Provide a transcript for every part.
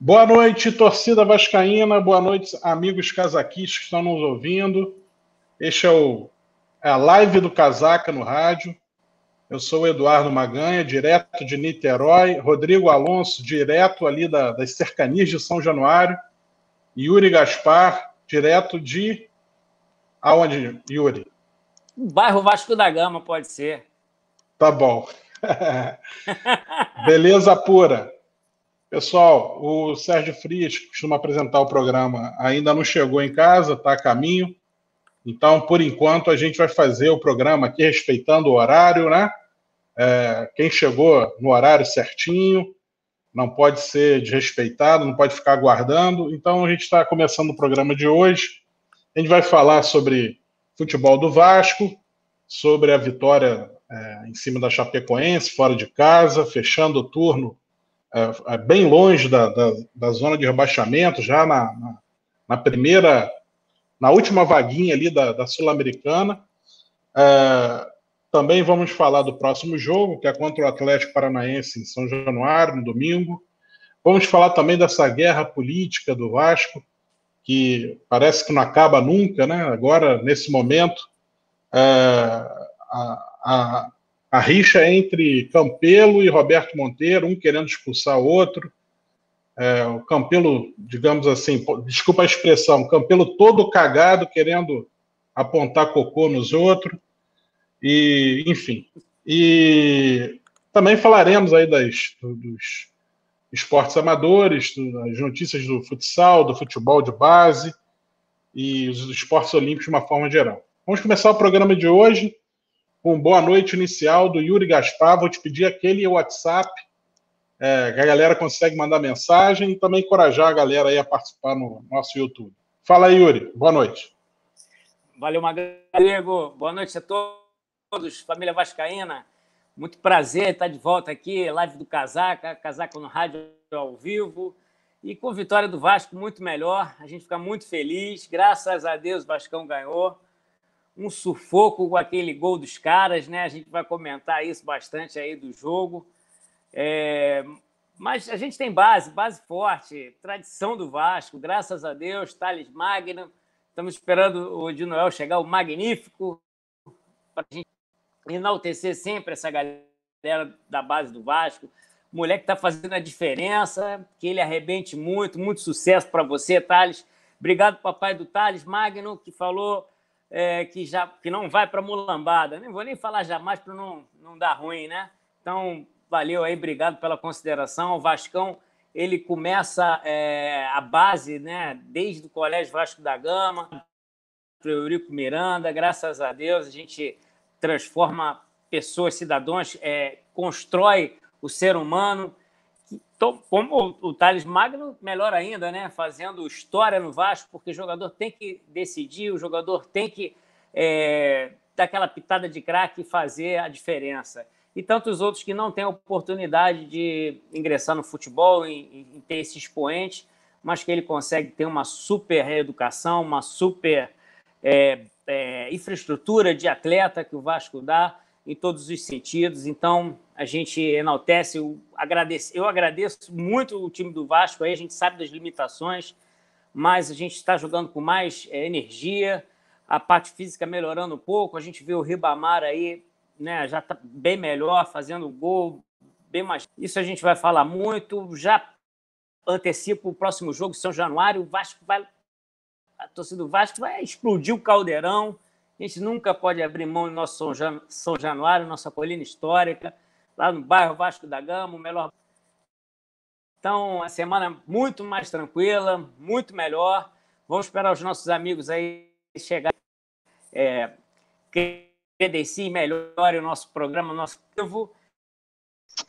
Boa noite, torcida vascaína. Boa noite, amigos casaquistas que estão nos ouvindo. Este é, o, é a live do Casaca no rádio. Eu sou o Eduardo Maganha, direto de Niterói. Rodrigo Alonso, direto ali da, das cercanias de São Januário. Yuri Gaspar, direto de. Aonde, Yuri? Bairro Vasco da Gama, pode ser. Tá bom. Beleza pura. Pessoal, o Sérgio Frias, que costuma apresentar o programa, ainda não chegou em casa, está a caminho. Então, por enquanto, a gente vai fazer o programa aqui respeitando o horário, né? É, quem chegou no horário certinho, não pode ser desrespeitado, não pode ficar aguardando. Então, a gente está começando o programa de hoje. A gente vai falar sobre futebol do Vasco, sobre a vitória é, em cima da Chapecoense, fora de casa, fechando o turno bem longe da, da, da, zona de rebaixamento, já na, na, na, primeira, na última vaguinha ali da, da Sul-Americana. É, também vamos falar do próximo jogo, que é contra o Atlético Paranaense em São Januário, no domingo. Vamos falar também dessa guerra política do Vasco, que parece que não acaba nunca, né? Agora, nesse momento, é, a, a rixa entre Campelo e Roberto Monteiro, um querendo expulsar o outro. É, o Campelo, digamos assim, desculpa a expressão, Campelo todo cagado, querendo apontar cocô nos outros. E, enfim. E também falaremos aí das, dos esportes amadores, das notícias do futsal, do futebol de base e os esportes olímpicos de uma forma geral. Vamos começar o programa de hoje com boa noite inicial do Yuri Gaspar. Vou te pedir aquele WhatsApp é, que a galera consegue mandar mensagem e também encorajar a galera aí a participar no nosso YouTube. Fala aí, Yuri. Boa noite. Valeu, Magrego. Boa noite a todos, família Vascaína. Muito prazer estar de volta aqui, live do Casaca, Casaca no rádio ao vivo. E com vitória do Vasco, muito melhor. A gente fica muito feliz. Graças a Deus, o Vascão ganhou um sufoco com aquele gol dos caras, né? A gente vai comentar isso bastante aí do jogo. É... Mas a gente tem base, base forte, tradição do Vasco, graças a Deus, Thales Magno. Estamos esperando o de Noel chegar, o magnífico, para a gente enaltecer sempre essa galera da base do Vasco. Moleque está fazendo a diferença, que ele arrebente muito, muito sucesso para você, Thales. Obrigado, papai do Thales Magno, que falou é, que, já, que não vai para mulambada. Nem vou nem falar jamais para não, não dar ruim, né? Então, valeu aí, obrigado pela consideração. O Vascão, ele começa é, a base, né? Desde o Colégio Vasco da Gama, para Eurico Miranda, graças a Deus, a gente transforma pessoas, cidadãos, é, constrói o ser humano como o Thales Magno, melhor ainda, né? Fazendo história no Vasco, porque o jogador tem que decidir, o jogador tem que é, dar aquela pitada de craque e fazer a diferença. E tantos outros que não têm oportunidade de ingressar no futebol, em, em ter esse expoente, mas que ele consegue ter uma super reeducação, uma super é, é, infraestrutura de atleta que o Vasco dá em todos os sentidos. Então, a gente enaltece, eu agradeço, eu agradeço muito o time do Vasco, aí a gente sabe das limitações, mas a gente está jogando com mais é, energia, a parte física melhorando um pouco, a gente vê o Ribamar aí, né, já está bem melhor, fazendo gol, bem mais. Isso a gente vai falar muito, já antecipo o próximo jogo, São Januário, o Vasco vai, a torcida do Vasco vai explodir o caldeirão, a gente nunca pode abrir mão do nosso São, Jan... São Januário, nossa colina histórica, lá no bairro Vasco da Gama, o melhor. Então, a semana muito mais tranquila, muito melhor. Vamos esperar os nossos amigos aí chegar, é, credenciem melhor o nosso programa, o nosso vivo.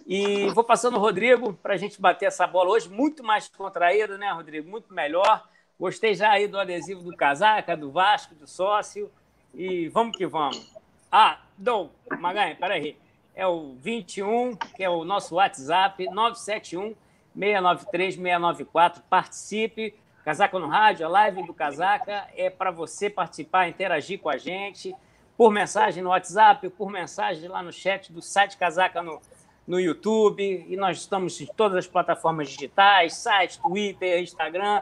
E vou passando o Rodrigo para a gente bater essa bola hoje, muito mais contraído, né, Rodrigo? Muito melhor. Gostei já aí do adesivo do casaca, do Vasco, do sócio. E vamos que vamos. Ah, Dom, Maganha, peraí. É o 21, que é o nosso WhatsApp, 971 693 694. Participe. Casaca no Rádio, a live do Casaca é para você participar, interagir com a gente, por mensagem no WhatsApp, por mensagem lá no chat do site Casaca no, no YouTube, e nós estamos em todas as plataformas digitais, site, Twitter, Instagram.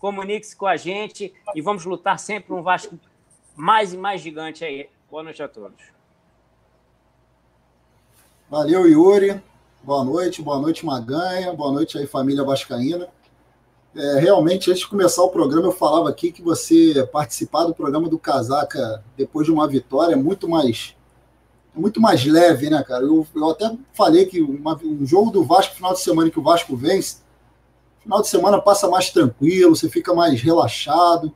Comunique-se com a gente e vamos lutar sempre um Vasco mais e mais gigante aí. Boa noite a todos. Valeu, Yuri. Boa noite, boa noite, Maganha. Boa noite aí, família Vascaína. É, realmente, antes de começar o programa, eu falava aqui que você participar do programa do Casaca depois de uma vitória é muito mais é muito mais leve, né, cara? Eu, eu até falei que uma, um jogo do Vasco, final de semana que o Vasco vence, final de semana passa mais tranquilo, você fica mais relaxado,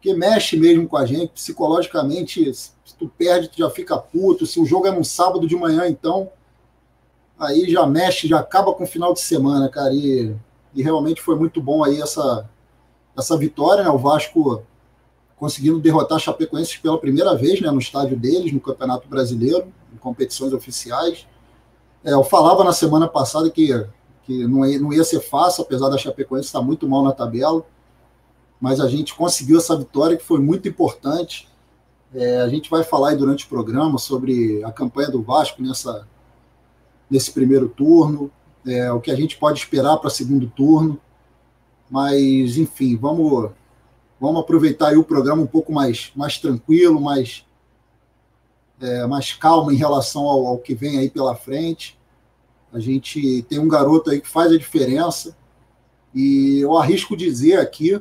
que mexe mesmo com a gente, psicologicamente, se tu perde, tu já fica puto, se o jogo é num sábado de manhã, então, aí já mexe, já acaba com o final de semana, cara, e, e realmente foi muito bom aí essa, essa vitória, né, o Vasco conseguindo derrotar Chapecoense pela primeira vez né, no estádio deles, no Campeonato Brasileiro, em competições oficiais. É, eu falava na semana passada que, que não, ia, não ia ser fácil, apesar da Chapecoense estar muito mal na tabela, mas a gente conseguiu essa vitória que foi muito importante. É, a gente vai falar durante o programa sobre a campanha do Vasco nessa, nesse primeiro turno, é, o que a gente pode esperar para segundo turno. Mas, enfim, vamos Vamos aproveitar o programa um pouco mais, mais tranquilo, mais, é, mais calmo em relação ao, ao que vem aí pela frente. A gente tem um garoto aí que faz a diferença. E eu arrisco dizer aqui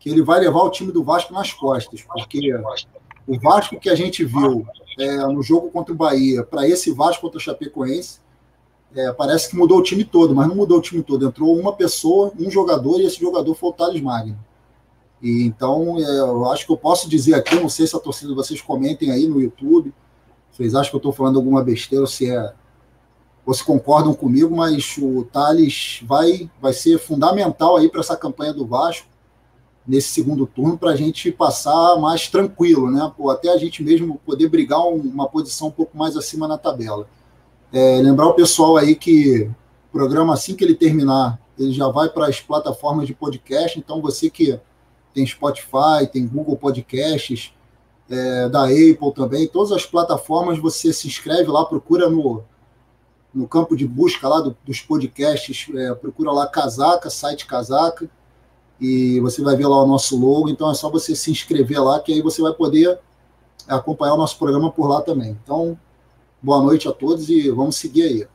que ele vai levar o time do Vasco nas costas, porque o Vasco que a gente viu é, no jogo contra o Bahia, para esse Vasco contra o Chapecoense, é, parece que mudou o time todo, mas não mudou o time todo. Entrou uma pessoa, um jogador, e esse jogador foi o Thales Magno. E, então, é, eu acho que eu posso dizer aqui, não sei se a torcida vocês comentem aí no YouTube, vocês acham que eu estou falando alguma besteira, ou se é se concordam comigo, mas o Thales vai, vai ser fundamental aí para essa campanha do Vasco nesse segundo turno para a gente passar mais tranquilo, né? Ou até a gente mesmo poder brigar uma posição um pouco mais acima na tabela. É, lembrar o pessoal aí que o programa, assim que ele terminar, ele já vai para as plataformas de podcast, então você que tem Spotify, tem Google Podcasts, é, da Apple também, todas as plataformas você se inscreve lá, procura no, no campo de busca lá do, dos podcasts, é, procura lá Casaca, site Casaca, e você vai ver lá o nosso logo, então é só você se inscrever lá, que aí você vai poder acompanhar o nosso programa por lá também. Então, boa noite a todos e vamos seguir aí.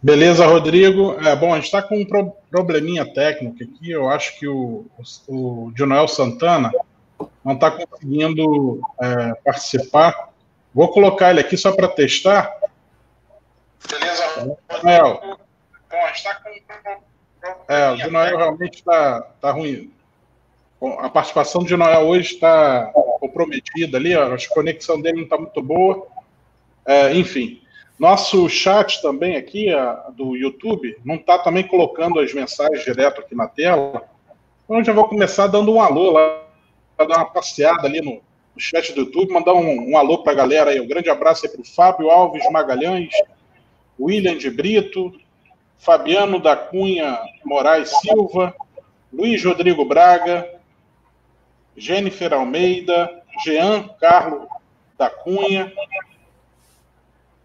Beleza, Rodrigo. É, bom, a gente está com um pro probleminha técnico aqui. Eu acho que o, o, o Santana não está conseguindo é, participar. Vou colocar ele aqui só para testar. Beleza. Bom, gente está com É, o Dionoel realmente está tá ruim. Bom, a participação do Dionoel hoje está comprometida ali. Ó, a conexão dele não está muito boa. É, enfim. Nosso chat também aqui, a, do YouTube, não está também colocando as mensagens direto aqui na tela. Então, eu já vou começar dando um alô lá, para dar uma passeada ali no, no chat do YouTube, mandar um, um alô para a galera aí. Um grande abraço aí para o Fábio Alves Magalhães, William de Brito, Fabiano da Cunha Moraes Silva, Luiz Rodrigo Braga, Jennifer Almeida, Jean Carlos da Cunha,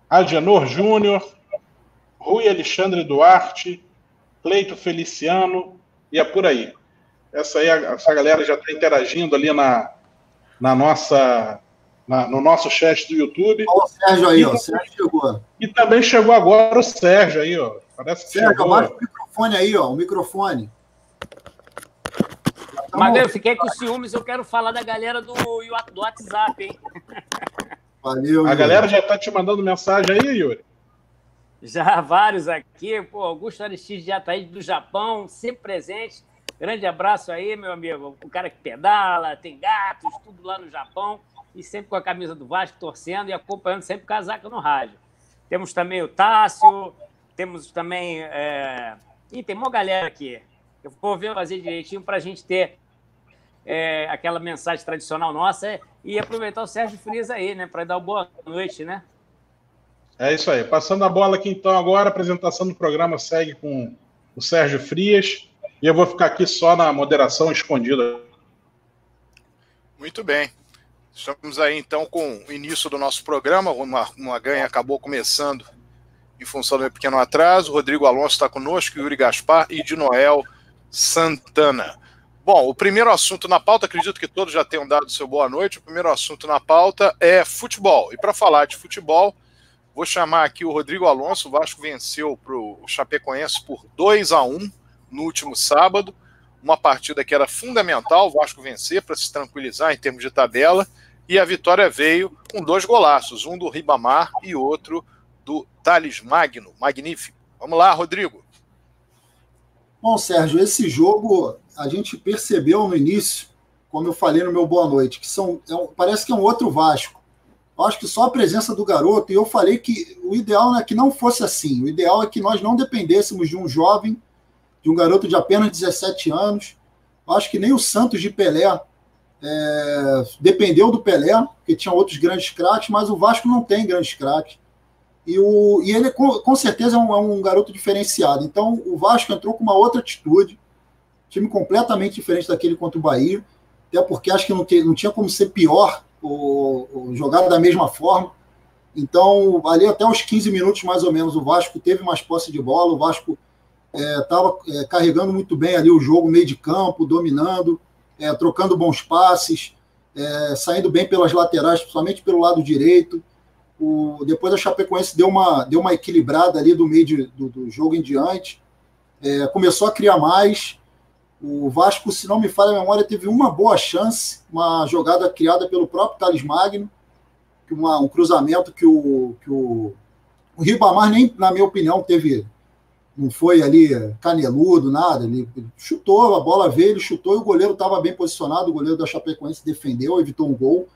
Agenor Júnior, Rui Alexandre Duarte, Cleito Feliciano, e é por aí. Essa, aí, essa galera já está interagindo ali na, na nossa, na, no nosso chat do YouTube. Olha o Sérgio aí, e, ó. O Sérgio chegou. E também chegou agora o Sérgio aí, ó. Parece que Sérgio, chegou. o microfone aí, ó. O microfone. Mas eu fiquei com ciúmes, eu quero falar da galera do, do WhatsApp, hein? Valeu. A galera já está te mandando mensagem aí, Yuri? Já vários aqui. Pô, Augusto Aristides já está aí do Japão, sempre presente. Grande abraço aí, meu amigo. O cara que pedala, tem gatos, tudo lá no Japão. E sempre com a camisa do Vasco, torcendo e acompanhando sempre casaca no rádio. Temos também o Tássio, temos também. É... Ih, tem uma galera aqui. Eu vou ver fazer direitinho para a gente ter é, aquela mensagem tradicional nossa e aproveitar o Sérgio Frias aí, né, para dar uma boa noite, né? É isso aí. Passando a bola aqui então agora, a apresentação do programa segue com o Sérgio Frias e eu vou ficar aqui só na moderação escondida. Muito bem. Estamos aí então com o início do nosso programa. Uma, uma ganha acabou começando em função do pequeno atraso. Rodrigo Alonso está conosco, Yuri Gaspar e de Noel Santana. Bom, o primeiro assunto na pauta, acredito que todos já tenham dado seu boa noite. O primeiro assunto na pauta é futebol. E para falar de futebol, vou chamar aqui o Rodrigo Alonso. O Vasco venceu para o Chapecoense por 2 a 1 no último sábado. Uma partida que era fundamental o Vasco vencer para se tranquilizar em termos de tabela. E a vitória veio com dois golaços, um do Ribamar e outro do Thales Magno. Magnífico. Vamos lá, Rodrigo. Bom, Sérgio, esse jogo a gente percebeu no início, como eu falei no meu boa noite, que são, é um, parece que é um outro Vasco. Eu acho que só a presença do garoto, e eu falei que o ideal é que não fosse assim. O ideal é que nós não dependêssemos de um jovem, de um garoto de apenas 17 anos. Eu acho que nem o Santos de Pelé é, dependeu do Pelé, porque tinha outros grandes craques, mas o Vasco não tem grandes craques. E, o, e ele, com, com certeza, é um, é um, garoto diferenciado. Então, o Vasco entrou com uma outra atitude, time completamente diferente daquele contra o Bahia, até porque acho que não, te, não tinha como ser pior o, jogado da mesma forma. Então, ali até os 15 minutos, mais ou menos, o Vasco teve mais posse de bola, o Vasco estava é, é, carregando muito bem ali o jogo, meio de campo, dominando é, trocando bons passes, é, saindo bem pelas laterais, principalmente pelo lado direito. O, depois a Chapecoense deu uma, deu uma equilibrada ali do meio de, do, do, jogo em diante. É, começou a criar mais. O Vasco, se não me falha a memória, teve uma boa chance, uma jogada criada pelo próprio Thales Magno, uma, um cruzamento que o, que o, o Ribamar nem, na minha opinião, teve não foi ali caneludo, nada. Ele chutou, a bola veio, ele chutou e o goleiro estava bem posicionado. O goleiro da Chapecoense defendeu, evitou um gol.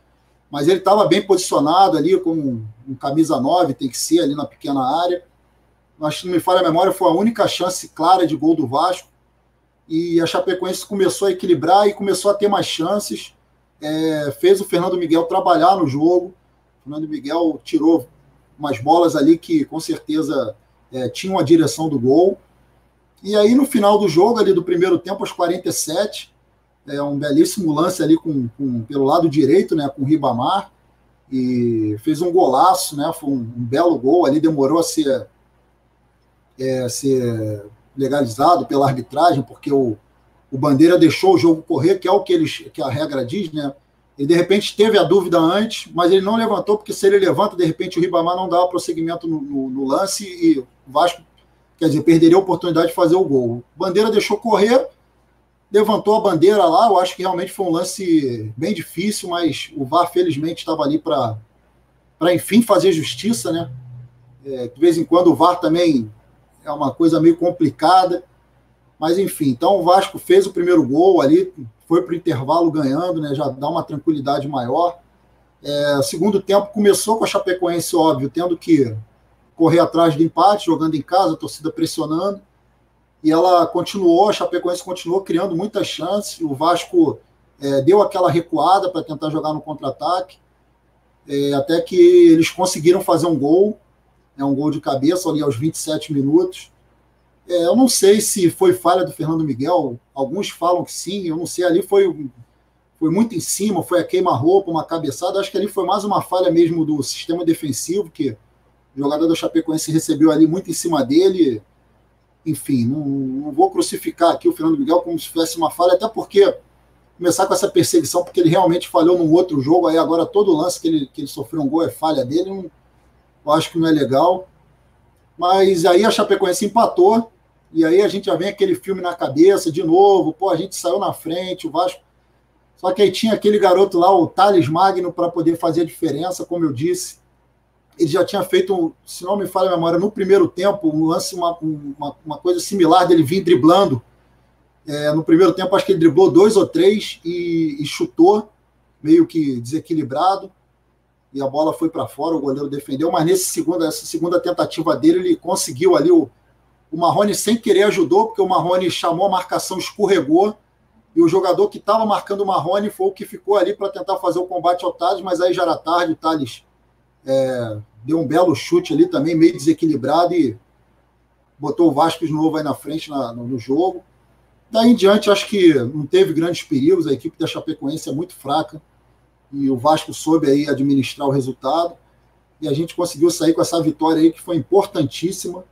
Mas ele estava bem posicionado ali, com um, camisa 9, tem que ser ali na pequena área. Acho que não me falha a memória, foi a única chance clara de gol do Vasco. E a Chapecoense começou a equilibrar e começou a ter mais chances. É, fez o Fernando Miguel trabalhar no jogo. O Fernando Miguel tirou umas bolas ali que com certeza é, tinham a direção do gol. E aí, no final do jogo, ali do primeiro tempo, aos 47, é um belíssimo lance ali com, com pelo lado direito, né, com o Ribamar, e fez um golaço, né, foi um, um belo gol, ali demorou a ser, é, ser legalizado pela arbitragem, porque o, o Bandeira deixou o jogo correr, que é o que, eles, que a regra diz, né, ele de repente teve a dúvida antes, mas ele não levantou, porque se ele levanta, de repente o Ribamar não dá prosseguimento no, no, no lance e o Vasco, quer dizer, perderia a oportunidade de fazer o gol. O Bandeira deixou correr, levantou a bandeira lá. Eu acho que realmente foi um lance bem difícil, mas o VAR, felizmente, estava ali para, enfim, fazer justiça, né? É, de vez em quando o VAR também é uma coisa meio complicada. Mas, enfim, então o Vasco fez o primeiro gol ali, foi para o intervalo ganhando, né? Já dá uma tranquilidade maior. É, segundo tempo começou com a Chapecoense, óbvio, tendo que correr atrás do empate, jogando em casa, a torcida pressionando. E ela continuou, a Chapecoense continuou criando muitas chances. O Vasco é, deu aquela recuada para tentar jogar no contra-ataque, é, até que eles conseguiram fazer um gol, é um gol de cabeça ali aos 27 minutos. É, eu não sei se foi falha do Fernando Miguel, alguns falam que sim, eu não sei, ali foi, foi muito em cima, foi a queima-roupa, uma cabeçada, acho que ali foi mais uma falha mesmo do sistema defensivo, que o jogador do Chapecoense recebeu ali muito em cima dele, enfim, não, não vou crucificar aqui o Fernando Miguel como se fosse uma falha, até porque começar com essa perseguição, porque ele realmente falhou num outro jogo, aí agora todo lance que ele, que ele sofreu um gol é falha dele, eu acho que não é legal. Mas aí a Chapecoense empatou, e aí a gente já vem aquele filme na cabeça de novo, pô, a gente saiu na frente, o Vasco. Só que aí tinha aquele garoto lá, o Thales Magno, para poder fazer a diferença, como eu disse. Ele já tinha feito, se não me falha a memória, no primeiro tempo, um lance, uma, uma, uma coisa similar dele vir driblando. É, no primeiro tempo, acho que ele driblou dois ou três e, e chutou, meio que desequilibrado. E a bola foi para fora, o goleiro defendeu, mas nesse segundo, essa segunda tentativa dele, ele conseguiu ali o, o Marrone, sem querer, ajudou, porque o Marrone chamou a marcação, escorregou, e o jogador que estava marcando o Marrone foi o que ficou ali para tentar fazer o combate ao Thales, mas aí já era tarde, o Thales é, deu um belo chute ali também, meio desequilibrado, e botou o Vasco de novo aí na frente na, no, no, jogo. Daí em diante, acho que não teve grandes perigos, a equipe da Chapecoense é muito fraca. e o Vasco soube aí administrar o resultado e a gente conseguiu sair com essa vitória aí que foi importantíssima.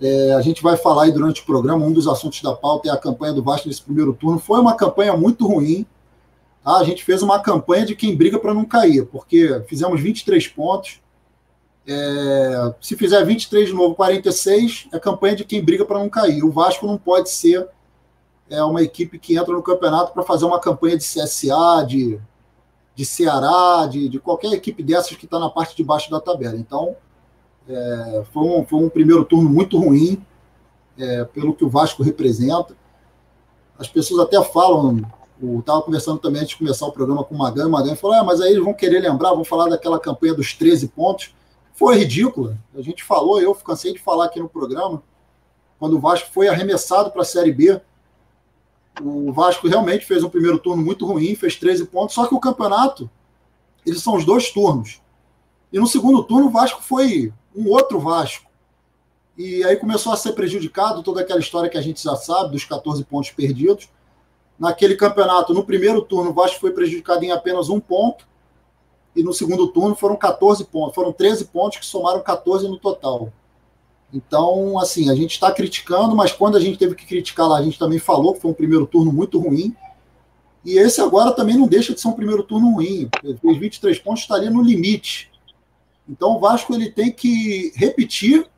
É, a gente vai falar aí durante o programa, um dos assuntos da pauta é a campanha do Vasco nesse primeiro turno. Foi uma campanha muito ruim. Tá? A gente fez uma campanha de quem briga para não cair, porque fizemos 23 pontos. É, se fizer 23 de novo, 46, é campanha de quem briga para não cair. O Vasco não pode ser é, uma equipe que entra no campeonato para fazer uma campanha de CSA, de de Ceará, de, de qualquer equipe dessas que está na parte de baixo da tabela. Então, é, foi, um, foi um primeiro turno muito ruim, é, pelo que o Vasco representa. As pessoas até falam, estava conversando também antes de começar o programa com o Magan, o Magan falou, ah, mas aí eles vão querer lembrar, vão falar daquela campanha dos 13 pontos. Foi ridícula. A gente falou, eu cansei de falar aqui no programa, quando o Vasco foi arremessado para a Série B, o Vasco realmente fez um primeiro turno muito ruim, fez 13 pontos, só que o campeonato, eles são os dois turnos. E no segundo turno, o Vasco foi um outro Vasco. E aí começou a ser prejudicado toda aquela história que a gente já sabe, dos 14 pontos perdidos. Naquele campeonato, no primeiro turno, o Vasco foi prejudicado em apenas um ponto. E no segundo turno foram 14 pontos, foram 13 pontos que somaram 14 no total. Então, assim, a gente está criticando, mas quando a gente teve que criticar lá, a gente também falou que foi um primeiro turno muito ruim. E esse agora também não deixa de ser um primeiro turno ruim. Os 23 pontos está ali no limite. Então o Vasco ele tem que repetir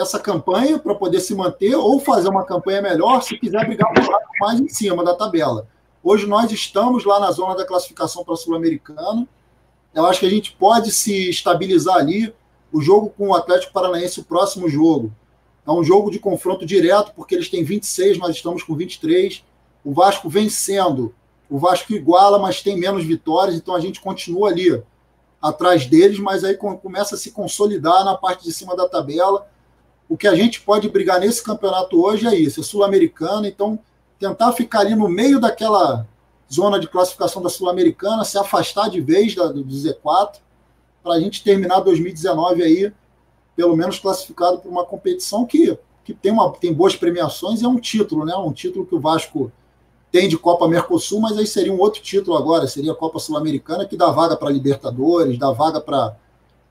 essa campanha para poder se manter ou fazer uma campanha melhor se quiser brigar mais em cima da tabela. Hoje nós estamos lá na zona da classificação para a Sul-Americana. Eu acho que a gente pode se estabilizar ali o jogo com o Atlético Paranaense, o próximo jogo, é um jogo de confronto direto, porque eles têm 26, nós estamos com 23. O Vasco vencendo, o Vasco iguala, mas tem menos vitórias, então a gente continua ali atrás deles, mas aí começa a se consolidar na parte de cima da tabela. O que a gente pode brigar nesse campeonato hoje é isso, é sul-americana, então tentar ficar ali no meio daquela zona de classificação da sul-americana, se afastar de vez do Z4 para a gente terminar 2019 aí, pelo menos classificado para uma competição que, que tem, uma, tem boas premiações e é um título, né? Um título que o Vasco tem de Copa Mercosul, mas aí seria um outro título agora, seria a Copa Sul-Americana, que dá vaga para Libertadores, dá vaga para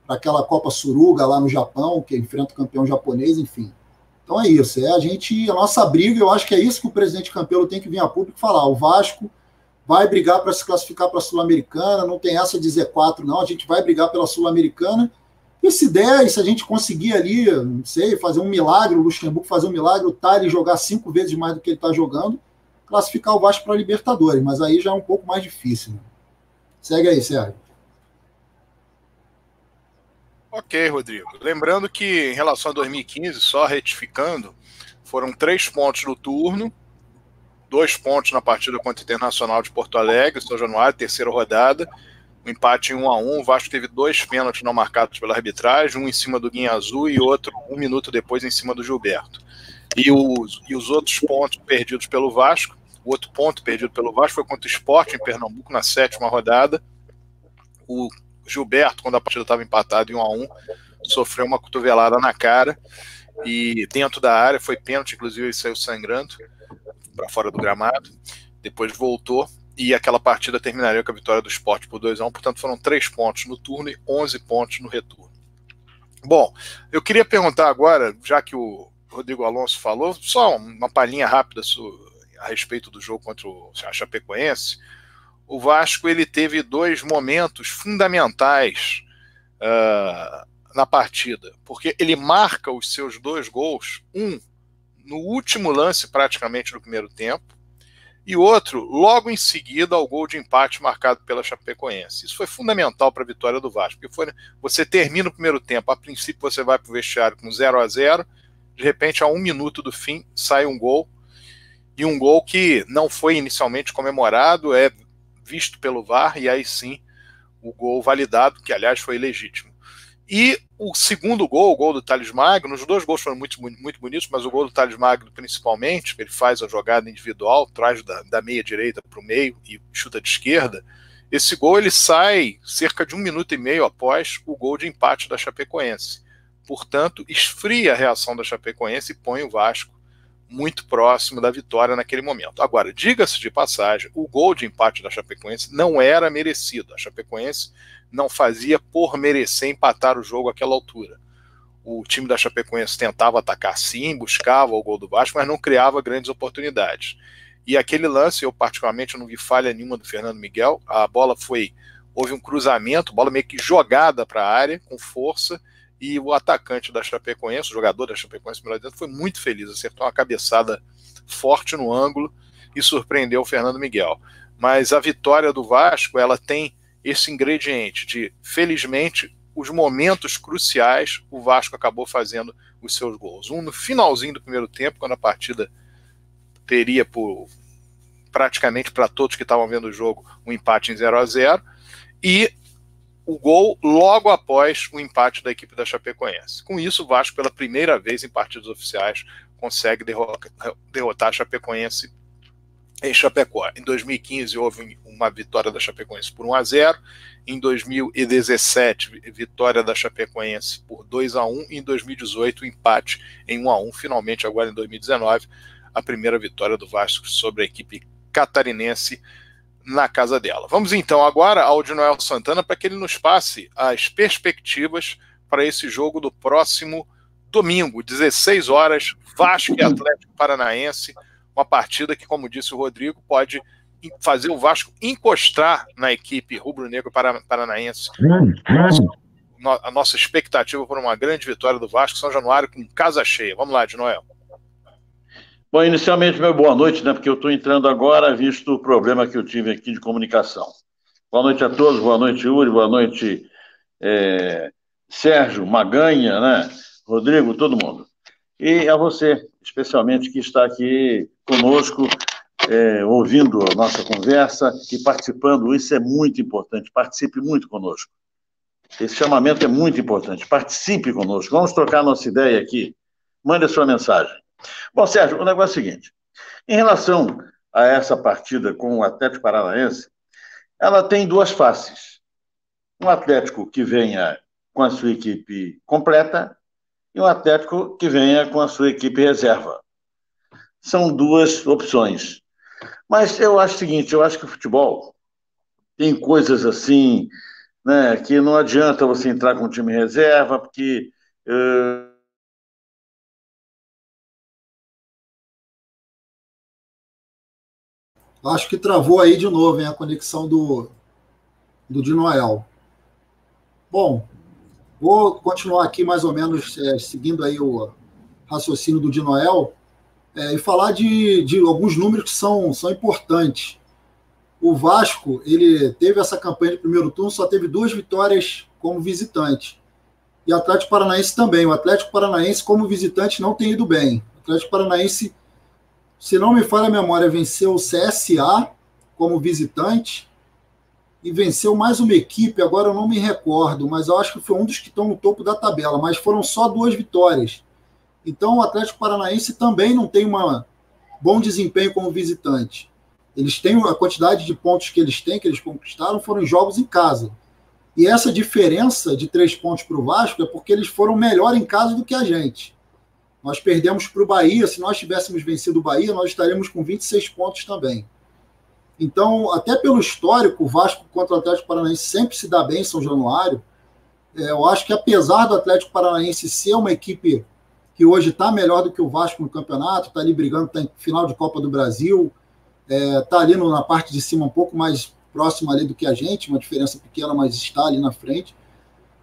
aquela Copa Suruga lá no Japão, que enfrenta o campeão japonês, enfim. Então é isso, é a gente, a nossa briga, eu acho que é isso que o presidente Campelo tem que vir a público falar. O Vasco vai brigar para se classificar para a Sul-Americana, não tem essa de Z4, não, a gente vai brigar pela Sul-Americana. E se der, se a gente conseguir ali, não sei, fazer um milagre, o Luxemburgo fazer um milagre, o Tari jogar cinco vezes mais do que ele está jogando, classificar o Vasco para a Libertadores, mas aí já é um pouco mais difícil. Né? Segue aí, Sérgio. Ok, Rodrigo. Lembrando que em relação a 2015, só retificando, foram três pontos no turno, dois pontos na partida contra o Internacional de Porto Alegre, São Januário, terceira rodada, um empate em 1 a 1 O Vasco teve dois pênaltis não marcados pela arbitragem, um em cima do Guinha Azul e outro um minuto depois em cima do Gilberto. E os, e os outros pontos perdidos pelo Vasco, o outro ponto perdido pelo Vasco foi contra o Sport em Pernambuco na sétima rodada. O Gilberto, quando a partida estava empatada em 1 a 1 sofreu uma cotovelada na cara e dentro da área, foi pênalti, inclusive ele saiu sangrando para fora do gramado, depois voltou e aquela partida terminaria com a vitória do esporte por 2 a 1 portanto foram três pontos no turno e 11 pontos no retorno. Bom, eu queria perguntar agora, já que o Rodrigo Alonso falou, só uma palhinha rápida a respeito do jogo contra o Chapecoense. O Vasco ele teve dois momentos fundamentais uh, na partida, porque ele marca os seus dois gols, um no último lance praticamente do primeiro tempo, e outro logo em seguida ao gol de empate marcado pela Chapecoense. Isso foi fundamental para a vitória do Vasco, porque foi, você termina o primeiro tempo, a princípio você vai para o vestiário com 0 a 0 de repente, a um minuto do fim, sai um gol, e um gol que não foi inicialmente comemorado, é visto pelo VAR, e aí sim o gol validado, que aliás foi legítimo. E o segundo gol, o gol do Thales Magno, os dois gols foram muito, muito bonitos, mas o gol do Thales Magno principalmente, ele faz a jogada individual, traz da, da meia direita para o meio e chuta de esquerda. Esse gol ele sai cerca de um minuto e meio após o gol de empate da Chapecoense. Portanto, esfria a reação da Chapecoense e põe o Vasco muito próximo da vitória naquele momento. Agora, diga-se de passagem, o gol de empate da Chapecoense não era merecido. A Chapecoense não fazia por merecer empatar o jogo àquela altura. O time da Chapecoense tentava atacar sim, buscava o gol do Vasco, mas não criava grandes oportunidades. E aquele lance, eu particularmente não vi falha nenhuma do Fernando Miguel. A bola foi. Houve um cruzamento, bola meio que jogada para a área, com força, e o atacante da Chapecoense, o jogador da Chapecoense, melhor dentro, foi muito feliz, acertou uma cabeçada forte no ângulo e surpreendeu o Fernando Miguel. Mas a vitória do Vasco, ela tem esse ingrediente de, felizmente, os momentos cruciais, o Vasco acabou fazendo os seus gols. Um no finalzinho do primeiro tempo, quando a partida teria por praticamente para todos que estavam vendo o jogo um empate em 0 a 0 e o gol logo após o empate da equipe da Chapecoense. Com isso, o Vasco, pela primeira vez em partidos oficiais, consegue derrotar a Chapecoense em Chapecó. Em 2015 houve uma vitória da Chapecoense por 1 a 0. Em 2017, vitória da Chapecoense por 2 a 1. Em 2018, empate em 1 a 1. Finalmente, agora em 2019, a primeira vitória do Vasco sobre a equipe catarinense na casa dela. Vamos então agora ao de Noel Santana para que ele nos passe as perspectivas para esse jogo do próximo domingo, 16 horas, Vasco e Atlético Paranaense, uma partida que, como disse o Rodrigo, pode fazer o Vasco encostar na equipe rubro-negro paranaense. A nossa expectativa por uma grande vitória do Vasco São Januário com casa cheia. Vamos lá, de Noel. Bom, inicialmente, meu boa noite, né? Porque eu estou entrando agora, visto o problema que eu tive aqui de comunicação. Boa noite a todos, boa noite, Uri, boa noite, é, Sérgio, Maganha, né? Rodrigo, todo mundo. E a você, especialmente, que está aqui conosco, é, ouvindo a nossa conversa e participando. Isso é muito importante. Participe muito conosco. Esse chamamento é muito importante. Participe conosco. Vamos trocar nossa ideia aqui. Mande a sua mensagem. Bom, Sérgio, o negócio é o seguinte: em relação a essa partida com o Atlético Paranaense, ela tem duas faces. Um Atlético que venha com a sua equipe completa e um Atlético que venha com a sua equipe reserva. São duas opções. Mas eu acho o seguinte: eu acho que o futebol tem coisas assim, né, que não adianta você entrar com o time reserva, porque. Uh, Acho que travou aí de novo hein, a conexão do, do de Noel. Bom, vou continuar aqui mais ou menos é, seguindo aí o raciocínio do de Noel é, e falar de, de alguns números que são, são importantes. O Vasco, ele teve essa campanha de primeiro turno, só teve duas vitórias como visitante. E o Atlético Paranaense também. O Atlético Paranaense, como visitante, não tem ido bem. O Atlético Paranaense se não me falha a memória, venceu o CSA como visitante e venceu mais uma equipe, agora eu não me recordo, mas eu acho que foi um dos que estão no topo da tabela, mas foram só duas vitórias. Então o Atlético Paranaense também não tem um bom desempenho como visitante. Eles têm a quantidade de pontos que eles têm, que eles conquistaram, foram jogos em casa. E essa diferença de três pontos para o Vasco é porque eles foram melhor em casa do que a gente. Nós perdemos para o Bahia. Se nós tivéssemos vencido o Bahia, nós estaríamos com 26 pontos também. Então, até pelo histórico, o Vasco contra o Atlético Paranaense sempre se dá bem em São Januário. É, eu acho que apesar do Atlético Paranaense ser uma equipe que hoje está melhor do que o Vasco no campeonato, está ali brigando, está em final de Copa do Brasil, está é, tá ali na parte de cima um pouco mais próximo ali do que a gente, uma diferença pequena, mas está ali na frente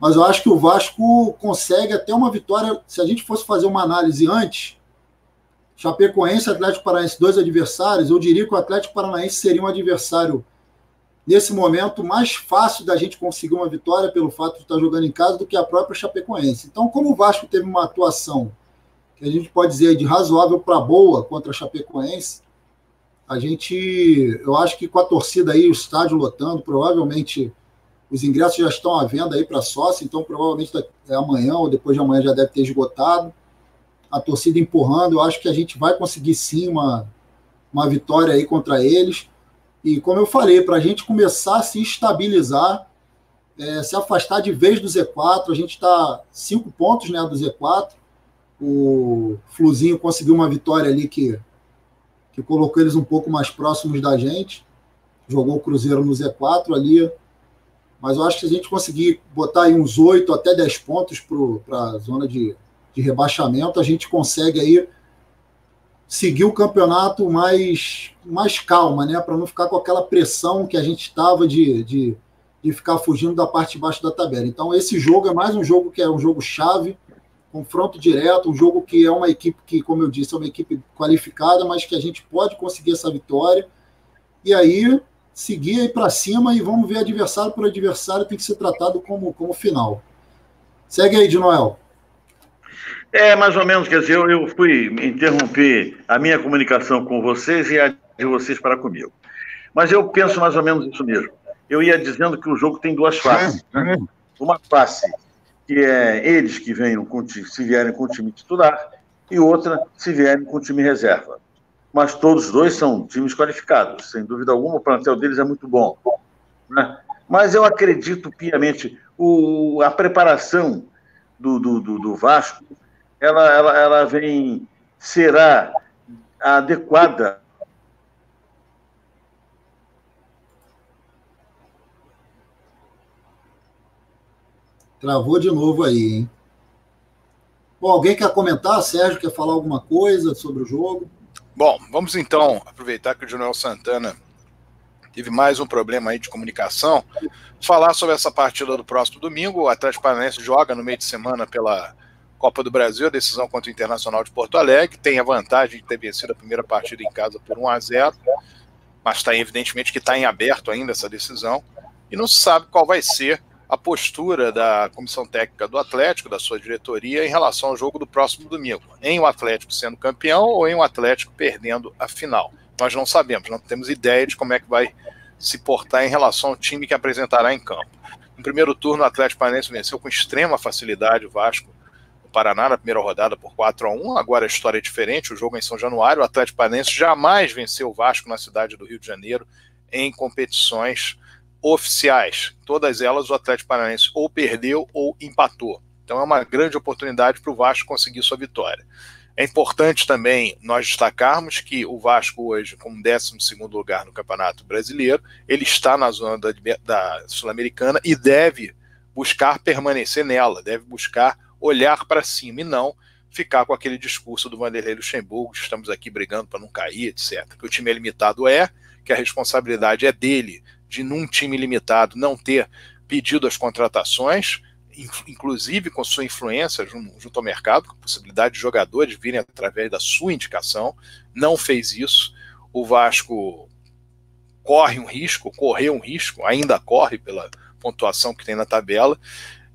mas eu acho que o Vasco consegue até uma vitória. Se a gente fosse fazer uma análise antes, Chapecoense e Atlético Paranaense, dois adversários, eu diria que o Atlético Paranaense seria um adversário, nesse momento, mais fácil da gente conseguir uma vitória pelo fato de estar jogando em casa do que a própria Chapecoense. Então, como o Vasco teve uma atuação que a gente pode dizer de razoável para boa contra a Chapecoense, a gente, eu acho que com a torcida aí, o estádio lotando, provavelmente os ingressos já estão à venda aí para sócio, então provavelmente é amanhã ou depois de amanhã já deve ter esgotado. A torcida empurrando, eu acho que a gente vai conseguir sim uma, uma vitória aí contra eles. E como eu falei, para a gente começar a se estabilizar, é, se afastar de vez do Z4, a gente está cinco pontos né, do Z4. O, Fluzinho conseguiu uma vitória ali que, que colocou eles um pouco mais próximos da gente. Jogou o Cruzeiro no Z4 ali. Mas eu acho que se a gente conseguir botar aí uns 8 até 10 pontos para a zona de, de rebaixamento, a gente consegue aí seguir o campeonato mais, mais calma, né? Para não ficar com aquela pressão que a gente estava de, de, de, ficar fugindo da parte de baixo da tabela. Então, esse jogo é mais um jogo que é um jogo chave, confronto direto, um jogo que é uma equipe que, como eu disse, é uma equipe qualificada, mas que a gente pode conseguir essa vitória. E aí, seguir aí para cima e vamos ver adversário por adversário, tem que ser tratado como, como final. Segue aí, de Noel. É, mais ou menos, quer dizer, eu, eu fui interromper a minha comunicação com vocês e a de vocês para comigo. Mas eu penso mais ou menos isso mesmo. Eu ia dizendo que o jogo tem duas faces. Né? Uma face que é eles que venham com, se vierem com o time titular e outra se vierem com o time reserva. Mas todos dois são times qualificados, sem dúvida alguma, o plantel deles é muito bom. Né? Mas eu acredito piamente, o, a preparação do, do, do, do Vasco ela, ela, ela vem, será adequada Travou de novo aí, hein? Bom, alguém quer comentar? Sérgio quer falar alguma coisa sobre o jogo? Bom, vamos então aproveitar que o Joel Santana teve mais um problema aí de comunicação, falar sobre essa partida do próximo domingo. O Atlético Paranaense joga no meio de semana pela Copa do Brasil, a decisão contra o Internacional de Porto Alegre, tem a vantagem de ter vencido a primeira partida em casa por 1 a 0 mas está evidentemente que está em aberto ainda essa decisão, e não se sabe qual vai ser a postura da comissão técnica do Atlético, da sua diretoria, em relação ao jogo do próximo domingo, em o Atlético sendo campeão ou em o Atlético perdendo a final. Nós não sabemos, não temos ideia de como é que vai se portar em relação ao time que apresentará em campo. No primeiro turno, o Atlético Paranaense venceu com extrema facilidade o Vasco Paraná na primeira rodada por 4 a 1 Agora a história é diferente, o jogo é em São Januário. O Atlético Paranaense jamais venceu o Vasco na cidade do Rio de Janeiro em competições oficiais. Todas elas o Atlético Paranaense ou perdeu ou empatou. Então é uma grande oportunidade para o Vasco conseguir sua vitória. É importante também nós destacarmos que o Vasco hoje, como 12 lugar no Campeonato Brasileiro, ele está na zona da, da Sul-Americana e deve buscar permanecer nela, deve buscar olhar para cima e não ficar com aquele discurso do Vanderlei Luxemburgo, estamos aqui brigando para não cair, etc. Que o time é limitado é, que a responsabilidade é dele de num time limitado não ter pedido as contratações, inclusive com sua influência junto ao mercado, com a possibilidade de jogadores virem através da sua indicação, não fez isso. O Vasco corre um risco, correu um risco, ainda corre pela pontuação que tem na tabela,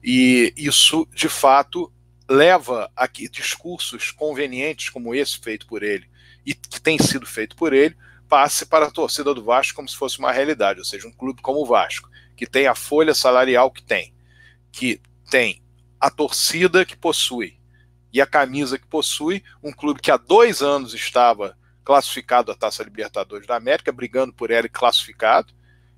e isso, de fato, leva a que discursos convenientes como esse feito por ele e que tem sido feito por ele passe para a torcida do Vasco como se fosse uma realidade, ou seja, um clube como o Vasco, que tem a folha salarial que tem, que tem a torcida que possui e a camisa que possui, um clube que há dois anos estava classificado à Taça Libertadores da América, brigando por ela e classificado,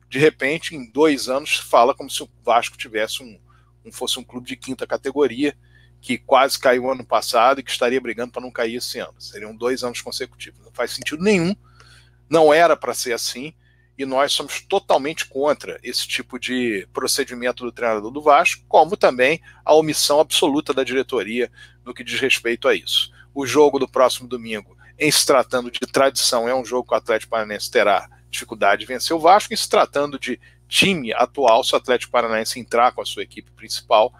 de repente, em dois anos, fala como se o Vasco tivesse um, um fosse um clube de quinta categoria, que quase caiu ano passado e que estaria brigando para não cair esse ano. Seriam dois anos consecutivos. Não faz sentido nenhum, não era para ser assim, e nós somos totalmente contra esse tipo de procedimento do treinador do Vasco, como também a omissão absoluta da diretoria no que diz respeito a isso. O jogo do próximo domingo, em se tratando de tradição, é um jogo que o Atlético Paranaense terá dificuldade de vencer o Vasco, em se tratando de time atual, se o Atlético Paranaense entrar com a sua equipe principal,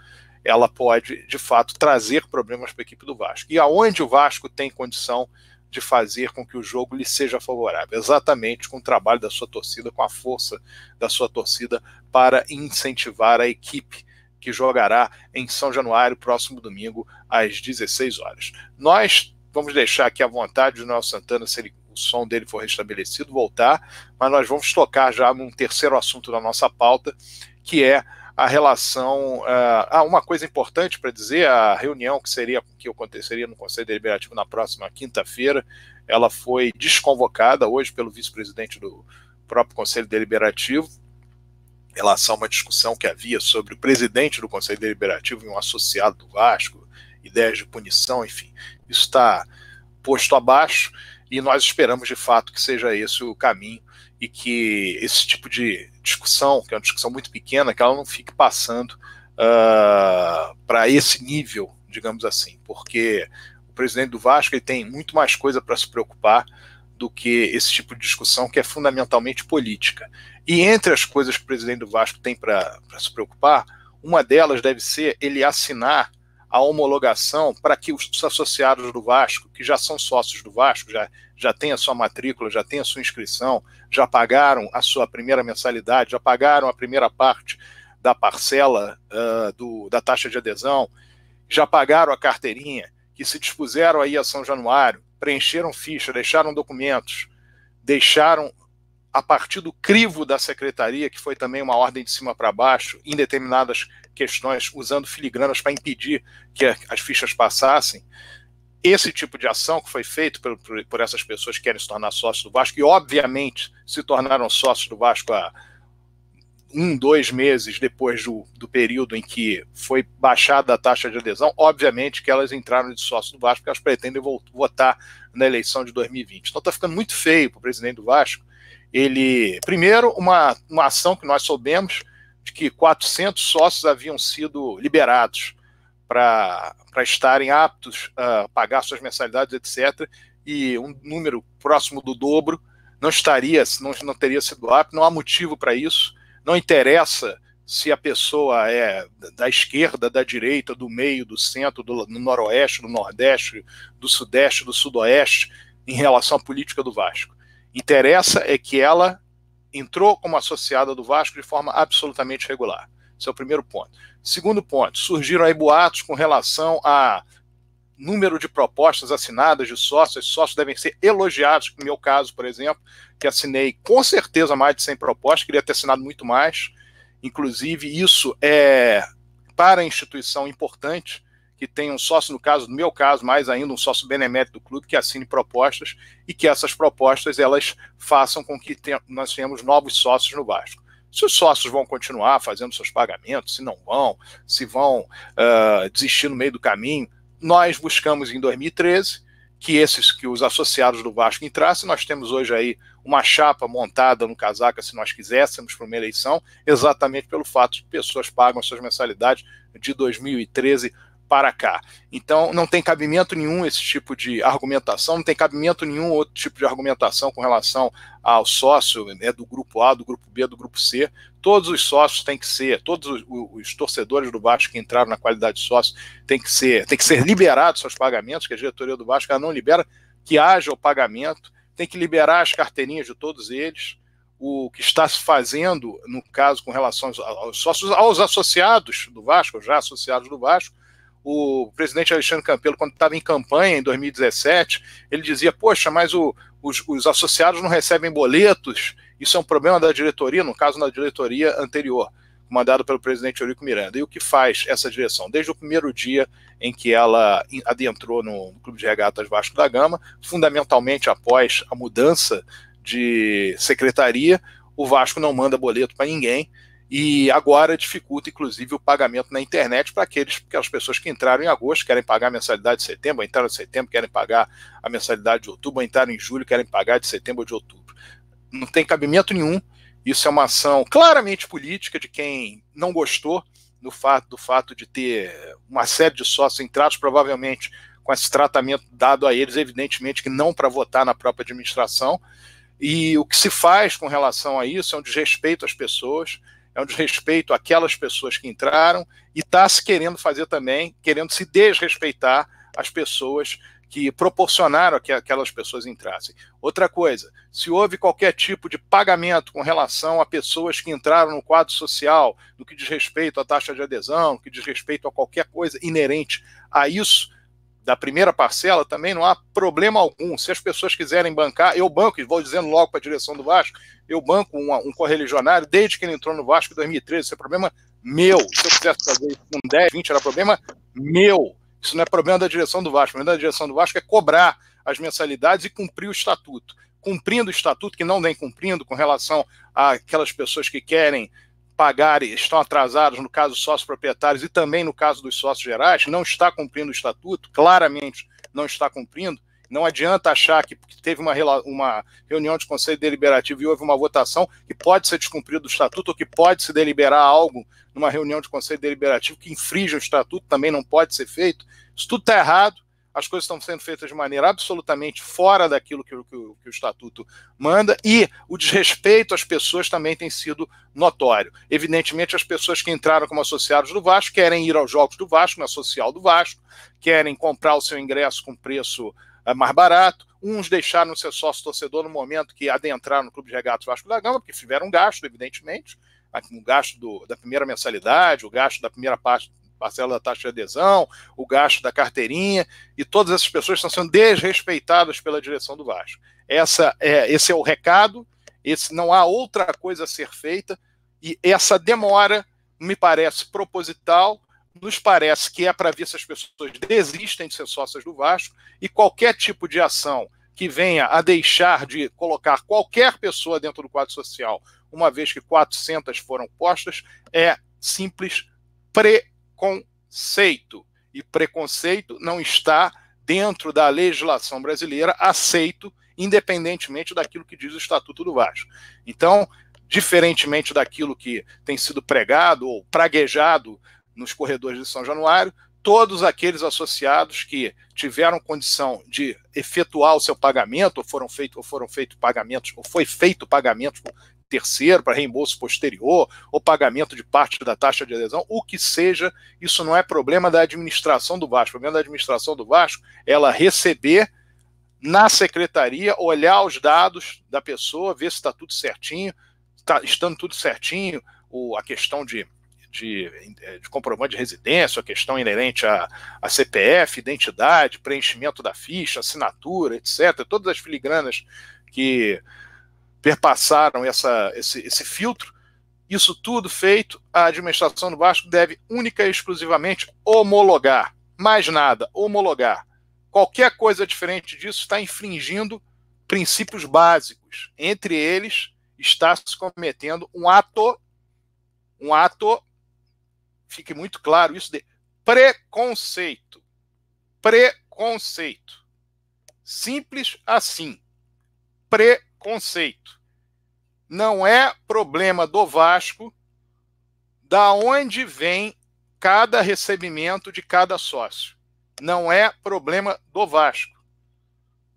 ela pode, de fato, trazer problemas para a equipe do Vasco. E aonde o Vasco tem condição de fazer com que o jogo lhe seja favorável? Exatamente com o trabalho da sua torcida, com a força da sua torcida para incentivar a equipe que jogará em São Januário, próximo domingo, às 16 horas. Nós vamos deixar aqui à vontade o Nelson Santana, se ele o som dele for restabelecido, voltar, mas nós vamos tocar já num terceiro assunto da nossa pauta, que é a relação. Uh, ah, uma coisa importante para dizer: a reunião que seria que aconteceria no Conselho Deliberativo na próxima quinta-feira, ela foi desconvocada hoje pelo vice-presidente do próprio Conselho Deliberativo, em relação a uma discussão que havia sobre o presidente do Conselho Deliberativo e um associado do Vasco ideias de punição, enfim. Isso está posto abaixo e nós esperamos de fato que seja esse o caminho e que esse tipo de discussão, que é uma discussão muito pequena, que ela não fique passando uh, para esse nível, digamos assim, porque o presidente do Vasco ele tem muito mais coisa para se preocupar do que esse tipo de discussão que é fundamentalmente política. E entre as coisas que o presidente do Vasco tem para se preocupar, uma delas deve ser ele assinar a homologação para que os associados do Vasco, que já são sócios do Vasco, já, já têm a sua matrícula, já têm a sua inscrição, já pagaram a sua primeira mensalidade, já pagaram a primeira parte da parcela uh, do, da taxa de adesão, já pagaram a carteirinha, que se dispuseram aí a São Januário, preencheram ficha, deixaram documentos, deixaram a partir do crivo da secretaria, que foi também uma ordem de cima para baixo, em determinadas questões, usando filigranas para impedir que as fichas passassem. Esse tipo de ação que foi feito por, por, por, essas pessoas que querem se tornar sócios do Vasco, e obviamente se tornaram sócios do Vasco há um, dois meses depois do, do período em que foi baixada a taxa de adesão, obviamente que elas entraram de sócio do Vasco, porque elas pretendem votar na eleição de 2020. Então está ficando muito feio para o presidente do Vasco. Ele, primeiro, uma, uma ação que nós soubemos de que 400 sócios haviam sido liberados para estarem aptos a pagar suas mensalidades, etc., e um número próximo do dobro não estaria, não, não teria sido apto, não há motivo para isso, não interessa se a pessoa é da esquerda, da direita, do meio, do centro, do, do noroeste, do nordeste, do sudeste, do sudoeste, em relação à política do Vasco. Interessa é que ela entrou como associada do Vasco de forma absolutamente regular. Esse é o primeiro ponto. Segundo ponto, surgiram aí boatos com relação a número de propostas assinadas de sócios. Sócios devem ser elogiados, no meu caso, por exemplo, que assinei com certeza mais de 100 propostas, queria ter assinado muito mais. Inclusive, isso é para a instituição importante, que tem um sócio, no caso, no meu caso, mais ainda, um sócio benemérito do clube, que assine propostas e que essas propostas elas façam com que nós tenhamos novos sócios no Vasco. Se os sócios vão continuar fazendo seus pagamentos, se não vão, se vão uh, desistir no meio do caminho, nós buscamos em 2013 que esses que os associados do Vasco entrassem. Nós temos hoje aí uma chapa montada no casaca, se nós quiséssemos, para uma eleição, exatamente pelo fato de pessoas pagam suas mensalidades de 2013 para cá. Então, não tem cabimento nenhum esse tipo de argumentação, não tem cabimento nenhum outro tipo de argumentação com relação ao sócio né, do grupo A, do grupo B, do grupo C. Todos os sócios têm que ser, todos os, os torcedores do Vasco que entraram na qualidade de sócio têm que ser, têm que ser liberados seus pagamentos, que a diretoria do Vasco não libera, que haja o pagamento, tem que liberar as carteirinhas de todos eles. O que está se fazendo, no caso, com relação aos sócios, aos associados do Vasco, já associados do Vasco, o presidente Alexandre Campelo, quando estava em campanha em 2017, ele dizia: Poxa, mas o, os, os, associados não recebem boletos, isso é um problema da diretoria, no caso, da diretoria anterior, comandada pelo presidente Eurico Miranda. E o que faz essa direção? Desde o primeiro dia em que ela adentrou no Clube de Regatas Vasco da Gama, fundamentalmente após a mudança de secretaria, o Vasco não manda boleto para ninguém e agora dificulta, inclusive, o pagamento na internet para aqueles, aquelas pessoas que entraram em agosto, querem pagar a mensalidade de setembro, entraram em setembro, querem pagar a mensalidade de outubro, entraram em julho, querem pagar de setembro ou de outubro. Não tem cabimento nenhum. Isso é uma ação claramente política de quem não gostou do fato, do fato de ter uma série de sócios entrados, provavelmente com esse tratamento dado a eles, evidentemente que não para votar na própria administração. E o que se faz com relação a isso é um desrespeito às pessoas, é um desrespeito àquelas pessoas que entraram e está se querendo fazer também, querendo se desrespeitar as pessoas que proporcionaram que aquelas pessoas entrassem. Outra coisa, se houve qualquer tipo de pagamento com relação a pessoas que entraram no quadro social, no que diz respeito à taxa de adesão, no que diz respeito a qualquer coisa inerente a isso, da primeira parcela, também não há problema algum. Se as pessoas quiserem bancar, eu banco, e vou dizendo logo para a direção do Vasco, eu banco um, um correligionário desde que ele entrou no Vasco em 2013. Isso é problema meu. Se eu quisesse fazer isso com 10, 20, era problema meu. Isso não é problema da direção do Vasco. O problema da direção do Vasco é cobrar as mensalidades e cumprir o estatuto. Cumprindo o estatuto, que não vem cumprindo com relação àquelas pessoas que querem pagarem, estão atrasados no caso dos sócios proprietários e também no caso dos sócios gerais, não está cumprindo o estatuto, claramente não está cumprindo. Não adianta achar que teve uma, uma reunião de conselho deliberativo e houve uma votação que pode ser descumprido o estatuto ou que pode se deliberar algo numa reunião de conselho deliberativo que infringe o estatuto, também não pode ser feito. Isso tudo está errado as coisas estão sendo feitas de maneira absolutamente fora daquilo que, que, que, o Estatuto manda, e o desrespeito às pessoas também tem sido notório. Evidentemente, as pessoas que entraram como associados do Vasco querem ir aos Jogos do Vasco, na social do Vasco, querem comprar o seu ingresso com preço uh, mais barato, uns deixaram de ser sócio torcedor no momento que adentraram no Clube de Regatas Vasco da Gama, porque tiveram um gasto, evidentemente, o gasto do, da primeira mensalidade, o gasto da primeira parte parcela da taxa de adesão, o gasto da carteirinha, e todas essas pessoas estão sendo desrespeitadas pela direção do Vasco. Essa é, esse é o recado, esse, não há outra coisa a ser feita, e essa demora me parece proposital, nos parece que é para ver se as pessoas desistem de ser sócias do Vasco, e qualquer tipo de ação que venha a deixar de colocar qualquer pessoa dentro do quadro social, uma vez que 400 foram postas, é simples pre preconceito. E preconceito não está dentro da legislação brasileira aceito, independentemente daquilo que diz o Estatuto do Vasco. Então, diferentemente daquilo que tem sido pregado ou praguejado nos corredores de São Januário, todos aqueles associados que tiveram condição de efetuar o seu pagamento, ou foram feitos, ou foram feitos pagamentos, ou foi feito pagamento terceiro para reembolso posterior, ou pagamento de parte da taxa de adesão, o que seja, isso não é problema da administração do Vasco. O problema da administração do Vasco é ela receber na secretaria, olhar os dados da pessoa, ver se está tudo certinho, tá, estando tudo certinho, o, a questão de, de, de, comprovante de residência, a questão inerente a, a CPF, identidade, preenchimento da ficha, assinatura, etc., todas as filigranas que perpassaram essa, esse, esse filtro. Isso tudo feito, a administração do Vasco deve única e exclusivamente homologar. Mais nada, homologar. Qualquer coisa diferente disso está infringindo princípios básicos. Entre eles, está se cometendo um ato, um ato, fique muito claro isso, de preconceito. Preconceito. Simples assim. Preconceito conceito. Não é problema do Vasco da onde vem cada recebimento de cada sócio. Não é problema do Vasco.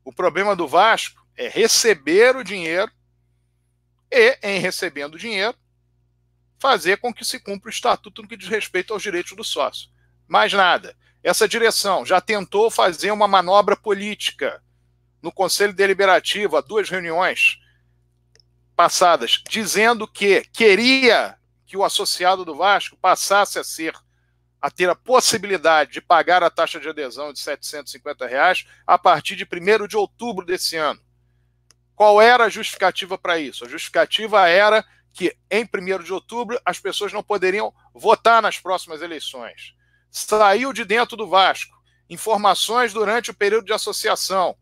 O problema do Vasco é receber o dinheiro e, em recebendo o dinheiro, fazer com que se cumpra o estatuto no que diz respeito aos direitos do sócio. Mais nada. Essa direção já tentou fazer uma manobra política no Conselho Deliberativo, há duas reuniões passadas, dizendo que queria que o associado do Vasco passasse a ser a ter a possibilidade de pagar a taxa de adesão de 750 reais a partir de 1 de outubro desse ano. Qual era a justificativa para isso? A justificativa era que em 1 de outubro as pessoas não poderiam votar nas próximas eleições. Saiu de dentro do Vasco informações durante o período de associação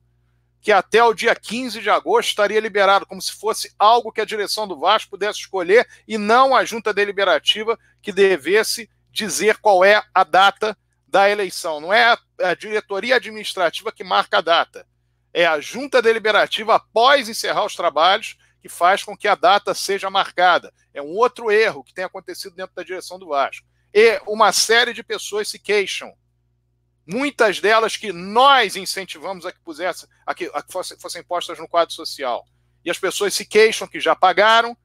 que até o dia 15 de agosto estaria liberado, como se fosse algo que a direção do Vasco pudesse escolher e não a junta deliberativa que devesse dizer qual é a data da eleição. Não é a diretoria administrativa que marca a data. É a junta deliberativa, após encerrar os trabalhos, que faz com que a data seja marcada. É um outro erro que tem acontecido dentro da direção do Vasco. E uma série de pessoas se queixam muitas delas que nós incentivamos a que pusesse, a que, a que fossem, fossem postas no quadro social. E as pessoas se queixam que já pagaram,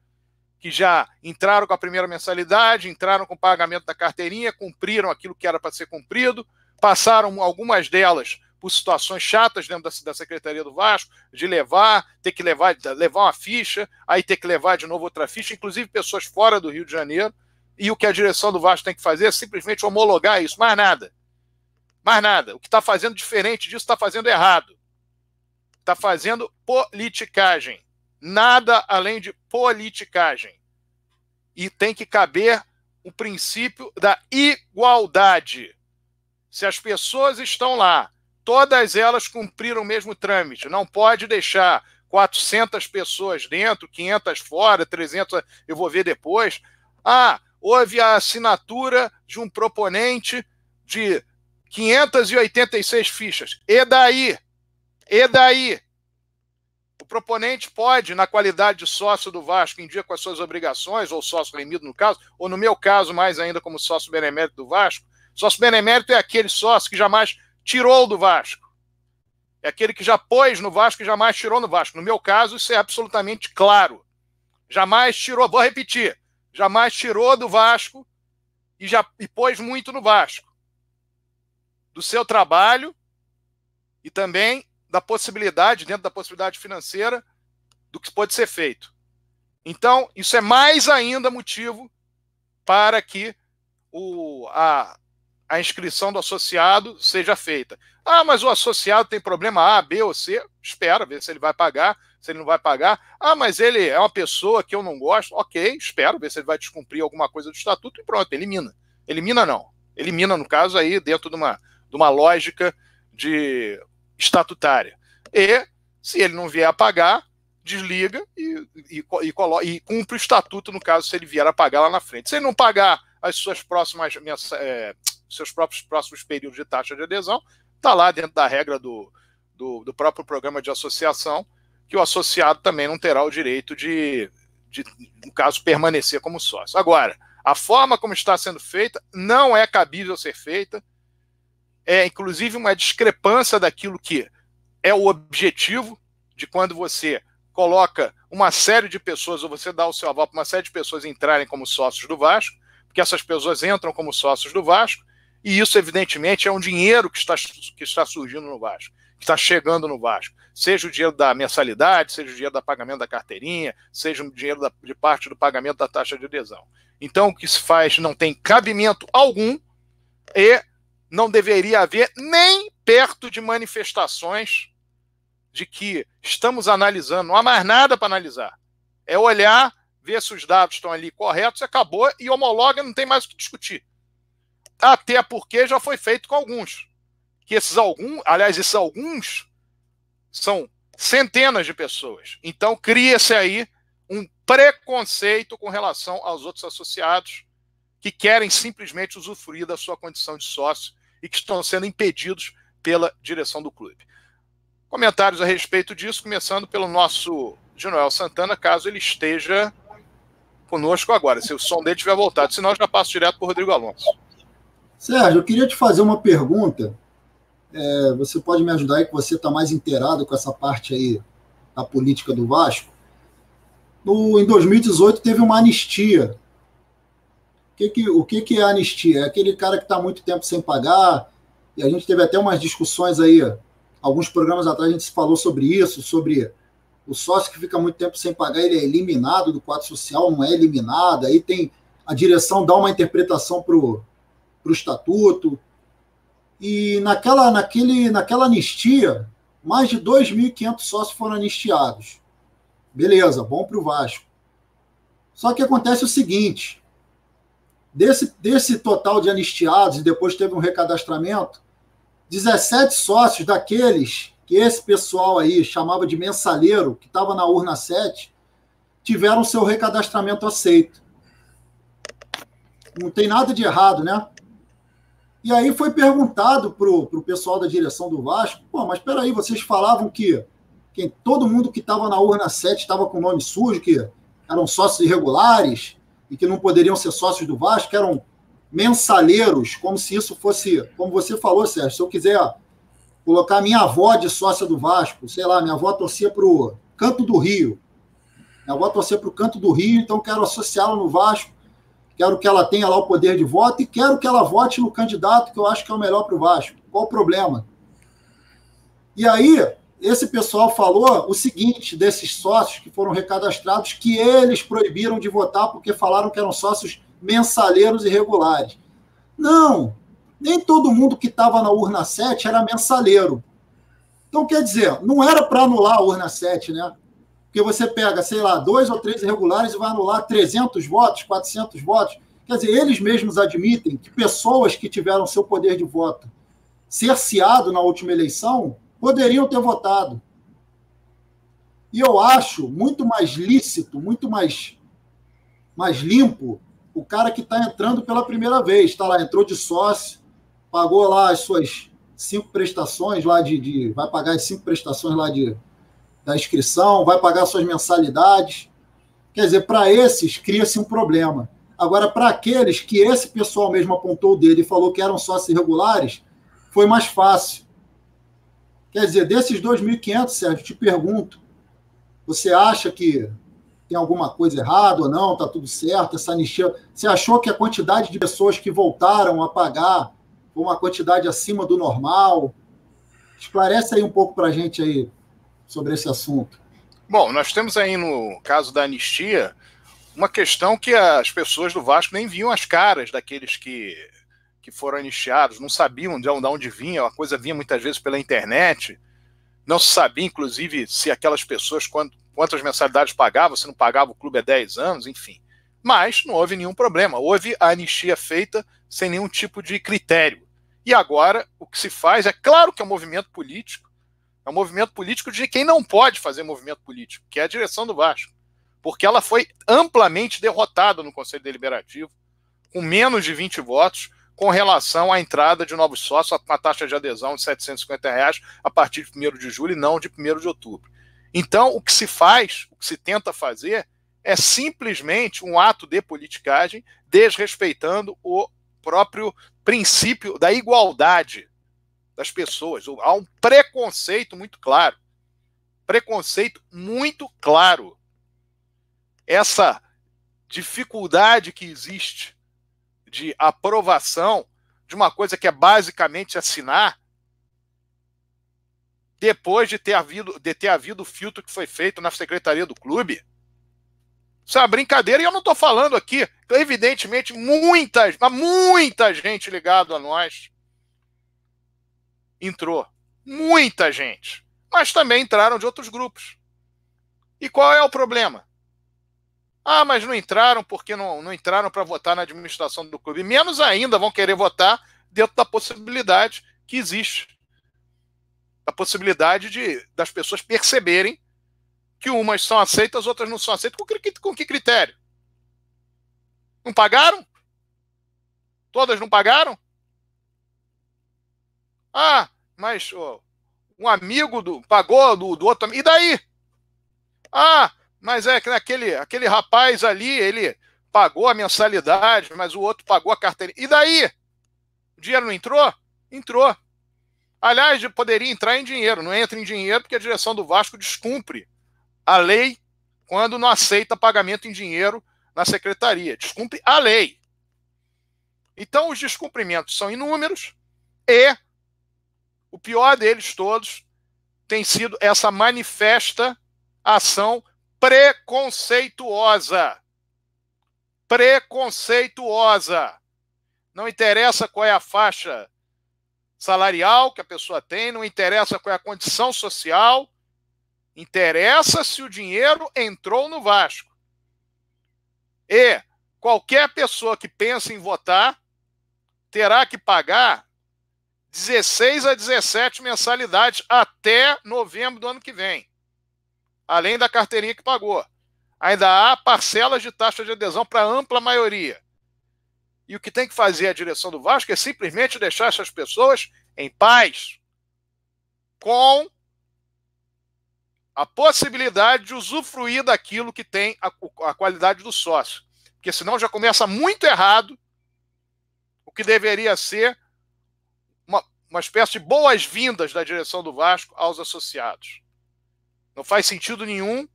que já entraram com a primeira mensalidade, entraram com o pagamento da carteirinha, cumpriram aquilo que era para ser cumprido, passaram algumas delas por situações chatas dentro da, da Secretaria do Vasco, de levar, ter que levar, levar uma ficha, aí ter que levar de novo outra ficha, inclusive pessoas fora do Rio de Janeiro, e o que a direção do Vasco tem que fazer é simplesmente homologar isso, mais nada. Mais nada. O que está fazendo diferente disso está fazendo errado. Está fazendo politicagem. Nada além de politicagem. E tem que caber o princípio da igualdade. Se as pessoas estão lá, todas elas cumpriram o mesmo trâmite, não pode deixar 400 pessoas dentro, 500 fora, 300 eu vou ver depois. Ah, houve a assinatura de um proponente de 586 fichas. E daí? E daí? O proponente pode, na qualidade de sócio do Vasco, em dia com as suas obrigações, ou sócio remido no caso, ou no meu caso, mais ainda como sócio benemérito do Vasco. Sócio benemérito é aquele sócio que jamais tirou do Vasco. É aquele que já pôs no Vasco e jamais tirou no Vasco. No meu caso, isso é absolutamente claro. Jamais tirou, vou repetir, jamais tirou do Vasco e já e pôs muito no Vasco. Do seu trabalho e também da possibilidade, dentro da possibilidade financeira, do que pode ser feito. Então, isso é mais ainda motivo para que o, a, a inscrição do associado seja feita. Ah, mas o associado tem problema A, B ou C. Espera ver se ele vai pagar, se ele não vai pagar. Ah, mas ele é uma pessoa que eu não gosto. Ok, espero ver se ele vai descumprir alguma coisa do estatuto e pronto, elimina. Elimina não. Elimina, no caso, aí, dentro de uma, de uma lógica de estatutária. E, se ele não vier a pagar, desliga e, e, e, e cumpre o estatuto, no caso, se ele vier a pagar lá na frente. Se ele não pagar as suas próximas é, seus próprios próximos períodos de taxa de adesão, está lá dentro da regra do, do, do, próprio programa de associação, que o associado também não terá o direito de, de, no caso, permanecer como sócio. Agora, a forma como está sendo feita não é cabível ser feita, é inclusive uma discrepância daquilo que é o objetivo de quando você coloca uma série de pessoas, ou você dá o seu aval para uma série de pessoas entrarem como sócios do Vasco, porque essas pessoas entram como sócios do Vasco, e isso, evidentemente, é um dinheiro que está, que está surgindo no Vasco, que está chegando no Vasco. Seja o dinheiro da mensalidade, seja o dinheiro do pagamento da carteirinha, seja o dinheiro da, de parte do pagamento da taxa de adesão. Então, o que se faz não tem cabimento algum e não deveria haver nem perto de manifestações de que estamos analisando, não há mais nada para analisar. É olhar, ver se os dados estão ali corretos, acabou e homologa, não tem mais o que discutir. Até porque já foi feito com alguns. Que esses alguns, aliás, esses alguns são centenas de pessoas. Então cria-se aí um preconceito com relação aos outros associados que querem simplesmente usufruir da sua condição de sócio e que estão sendo impedidos pela direção do clube. Comentários a respeito disso, começando pelo nosso Genoel Santana, caso ele esteja conosco agora, se o som dele tiver voltado, senão eu já passo direto para o Rodrigo Alonso. Sérgio, eu queria te fazer uma pergunta. É, você pode me ajudar aí, que você está mais inteirado com essa parte aí da política do Vasco. No, em 2018 teve uma anistia. Que, que, o que, que é anistia? É aquele cara que está muito tempo sem pagar, e a gente teve até umas discussões aí, alguns programas atrás a gente falou sobre isso, sobre o sócio que fica muito tempo sem pagar, ele é eliminado do quadro social, não é eliminado, aí tem a direção dá uma interpretação para o estatuto. E naquela, naquele, naquela anistia, mais de 2.500 sócios foram anistiados. Beleza, bom para o Vasco. Só que acontece o seguinte: desse, desse total de anistiados, e depois teve um recadastramento, 17 sócios daqueles que esse pessoal aí chamava de mensaleiro, que estava na urna 7, tiveram seu recadastramento aceito. Não tem nada de errado, né? E aí foi perguntado para o pessoal da direção do Vasco: pô, mas espera aí, vocês falavam que quem, todo mundo que estava na urna 7 estava com nome sujo, que eram sócios irregulares e que não poderiam ser sócios do Vasco, eram mensaleiros, como se isso fosse, como você falou, Sérgio, se eu quiser colocar minha avó de sócia do Vasco, sei lá, minha avó torcia para o Canto do Rio. Minha avó torcia para o Canto do Rio, então quero associá-la no Vasco quero que ela tenha lá o poder de voto e quero que ela vote no candidato que eu acho que é o melhor para o Vasco. Qual o problema? E aí, esse pessoal falou o seguinte desses sócios que foram recadastrados, que eles proibiram de votar porque falaram que eram sócios mensaleiros irregulares. Não, nem todo mundo que estava na urna 7 era mensaleiro. Então, quer dizer, não era para anular a urna 7, né? Porque você pega, sei lá, dois ou três irregulares e vai anular 300 votos, 400 votos. Quer dizer, eles mesmos admitem que pessoas que tiveram seu poder de voto cerceado na última eleição poderiam ter votado. E eu acho muito mais lícito, muito mais, mais limpo o cara que está entrando pela primeira vez, está lá, entrou de sócio, pagou lá as suas cinco prestações lá de, de vai pagar as cinco prestações lá de da inscrição, vai pagar suas mensalidades. Quer dizer, para esses cria-se um problema. Agora, para aqueles que esse pessoal mesmo apontou dele e falou que eram sócios irregulares, foi mais fácil. Quer dizer, desses 2.500, Sérgio, te pergunto, você acha que tem alguma coisa errada ou não? Está tudo certo? Essa anistia. Você achou que a quantidade de pessoas que voltaram a pagar foi uma quantidade acima do normal? Esclarece aí um pouco para a gente aí sobre esse assunto. Bom, nós temos aí no caso da anistia uma questão que as pessoas do Vasco nem viam as caras daqueles que, que foram anistiados, não sabiam de onde vinha, a coisa vinha muitas vezes pela internet, não se sabia, inclusive, se aquelas pessoas, quantas mensalidades pagavam, se não pagava o clube há 10 anos, enfim. Mas não houve nenhum problema, houve a anistia feita sem nenhum tipo de critério. E agora o que se faz é claro que é um movimento político, é um movimento político de quem não pode fazer movimento político, que é a direção do Vasco porque ela foi amplamente derrotada no Conselho Deliberativo, com menos de 20 votos, com relação à entrada de novos sócios, com a taxa de adesão de 750 reais a partir de 1 de julho e não de 1 de outubro. Então, o que se faz, o que se tenta fazer, é simplesmente um ato de politicagem, desrespeitando o próprio princípio da igualdade das pessoas. Há um preconceito muito claro. Preconceito muito claro essa dificuldade que existe de aprovação de uma coisa que é basicamente assinar, depois de ter havido, de ter havido o filtro que foi feito na secretaria do clube. Isso é uma brincadeira, e eu não estou falando aqui. Evidentemente, muita, muita gente ligada a nós entrou. Muita gente. Mas também entraram de outros grupos. E qual é o problema? Ah, mas não entraram porque não, não entraram para votar na administração do clube. Menos ainda vão querer votar dentro da possibilidade que existe. A possibilidade de das pessoas perceberem que umas são aceitas, outras não são aceitas. Com que, com que critério? Não pagaram? Todas não pagaram? Ah, mas oh, um amigo do pagou do, do outro. E daí? Ah, mas é que aquele, aquele rapaz ali, ele pagou a mensalidade, mas o outro pagou a carteira. E daí? O dinheiro não entrou? Entrou. Aliás, poderia entrar em dinheiro. Não entra em dinheiro porque a direção do Vasco descumpre a lei quando não aceita pagamento em dinheiro na secretaria. Descumpre a lei. Então, os descumprimentos são inúmeros e o pior deles todos tem sido essa manifesta ação preconceituosa. Preconceituosa. Não interessa qual é a faixa salarial que a pessoa tem, não interessa qual é a condição social, interessa se o dinheiro entrou no Vasco. E qualquer pessoa que pense em votar terá que pagar 16 a 17 mensalidades até novembro do ano que vem além da carteirinha que pagou. Ainda há parcelas de taxa de adesão para ampla maioria. E o que tem que fazer a direção do Vasco é simplesmente deixar essas pessoas em paz, com a possibilidade de usufruir daquilo que tem a, a qualidade do sócio. Porque senão já começa muito errado o que deveria ser uma, uma espécie de boas-vindas da direção do Vasco aos associados. Não faz sentido nenhum.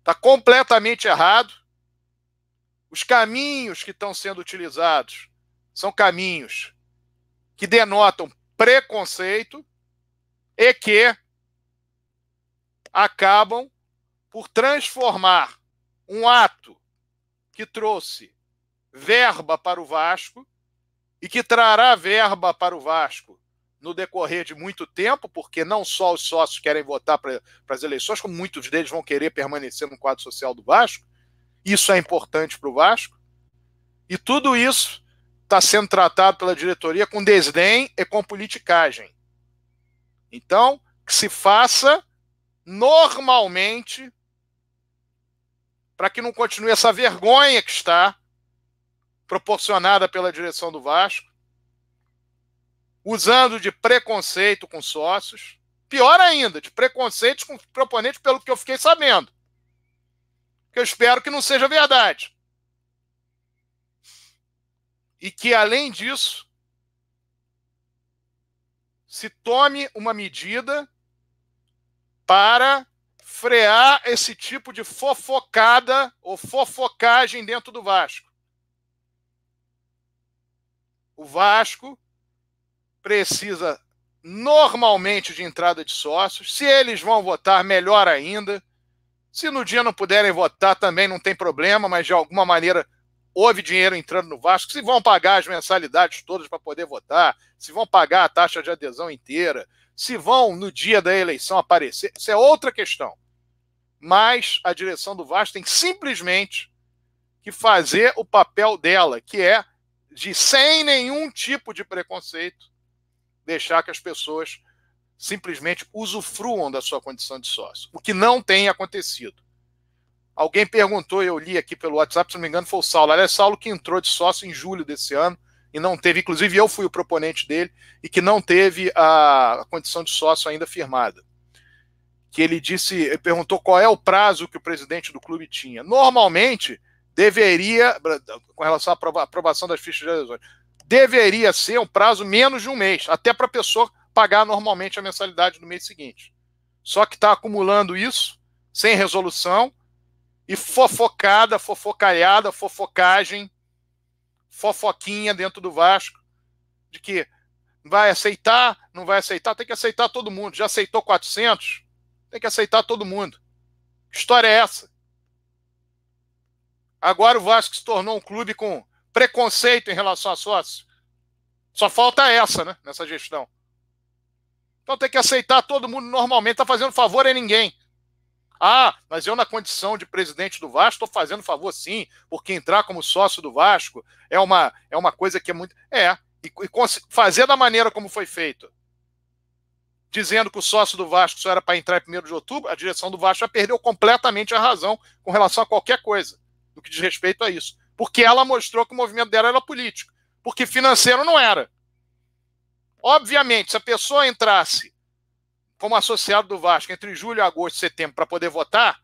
Está completamente errado. Os caminhos que estão sendo utilizados são caminhos que denotam preconceito e que acabam por transformar um ato que trouxe verba para o Vasco e que trará verba para o Vasco no decorrer de muito tempo, porque não só os sócios querem votar para as eleições, como muitos deles vão querer permanecer no quadro social do Vasco. Isso é importante para o Vasco. E tudo isso está sendo tratado pela diretoria com desdém e com politicagem. Então, que se faça normalmente para que não continue essa vergonha que está proporcionada pela direção do Vasco, usando de preconceito com sócios, pior ainda, de preconceito com proponentes, pelo que eu fiquei sabendo. Que eu espero que não seja verdade. E que, além disso, se tome uma medida para frear esse tipo de fofocada ou fofocagem dentro do Vasco. O Vasco precisa normalmente de entrada de sócios. Se eles vão votar, melhor ainda. Se no dia não puderem votar, também não tem problema, mas de alguma maneira houve dinheiro entrando no Vasco. Se vão pagar as mensalidades todas para poder votar, se vão pagar a taxa de adesão inteira, se vão no dia da eleição aparecer, isso é outra questão. Mas a direção do Vasco tem simplesmente que fazer o papel dela, que é de sem nenhum tipo de preconceito deixar que as pessoas simplesmente usufruam da sua condição de sócio, o que não tem acontecido. Alguém perguntou, eu li aqui pelo WhatsApp, se não me engano, foi o Saulo. Aliás, Saulo que entrou de sócio em julho desse ano e não teve, inclusive eu fui o proponente dele, e que não teve a condição de sócio ainda firmada. Que ele disse, ele perguntou qual é o prazo que o presidente do clube tinha. Normalmente, deveria, com relação à aprovação das fichas de adesões, deveria ser um prazo menos de um mês, até para a pessoa pagar normalmente a mensalidade no mês seguinte. Só que está acumulando isso, sem resolução, e fofocada, fofocalhada, fofocagem, fofoquinha dentro do Vasco, de que vai aceitar, não vai aceitar, tem que aceitar todo mundo. Já aceitou 400? Tem que aceitar todo mundo. Que história é essa? Agora o Vasco se tornou um clube com preconceito em relação a sócio. Só falta essa, né, nessa gestão. Então tem que aceitar todo mundo normalmente, tá fazendo favor a ninguém. Ah, mas eu, na condição de presidente do Vasco, estou fazendo favor sim, porque entrar como sócio do Vasco é uma, é uma coisa que é muito. É, e, e fazer da maneira como foi feito, dizendo que o sócio do Vasco só era para entrar em 1 de outubro, a direção do Vasco já perdeu completamente a razão com relação a qualquer coisa, no que diz respeito a isso porque ela mostrou que o movimento dela era político, porque financeiro não era. Obviamente, se a pessoa entrasse como associado do Vasco entre julho, agosto e setembro para poder votar,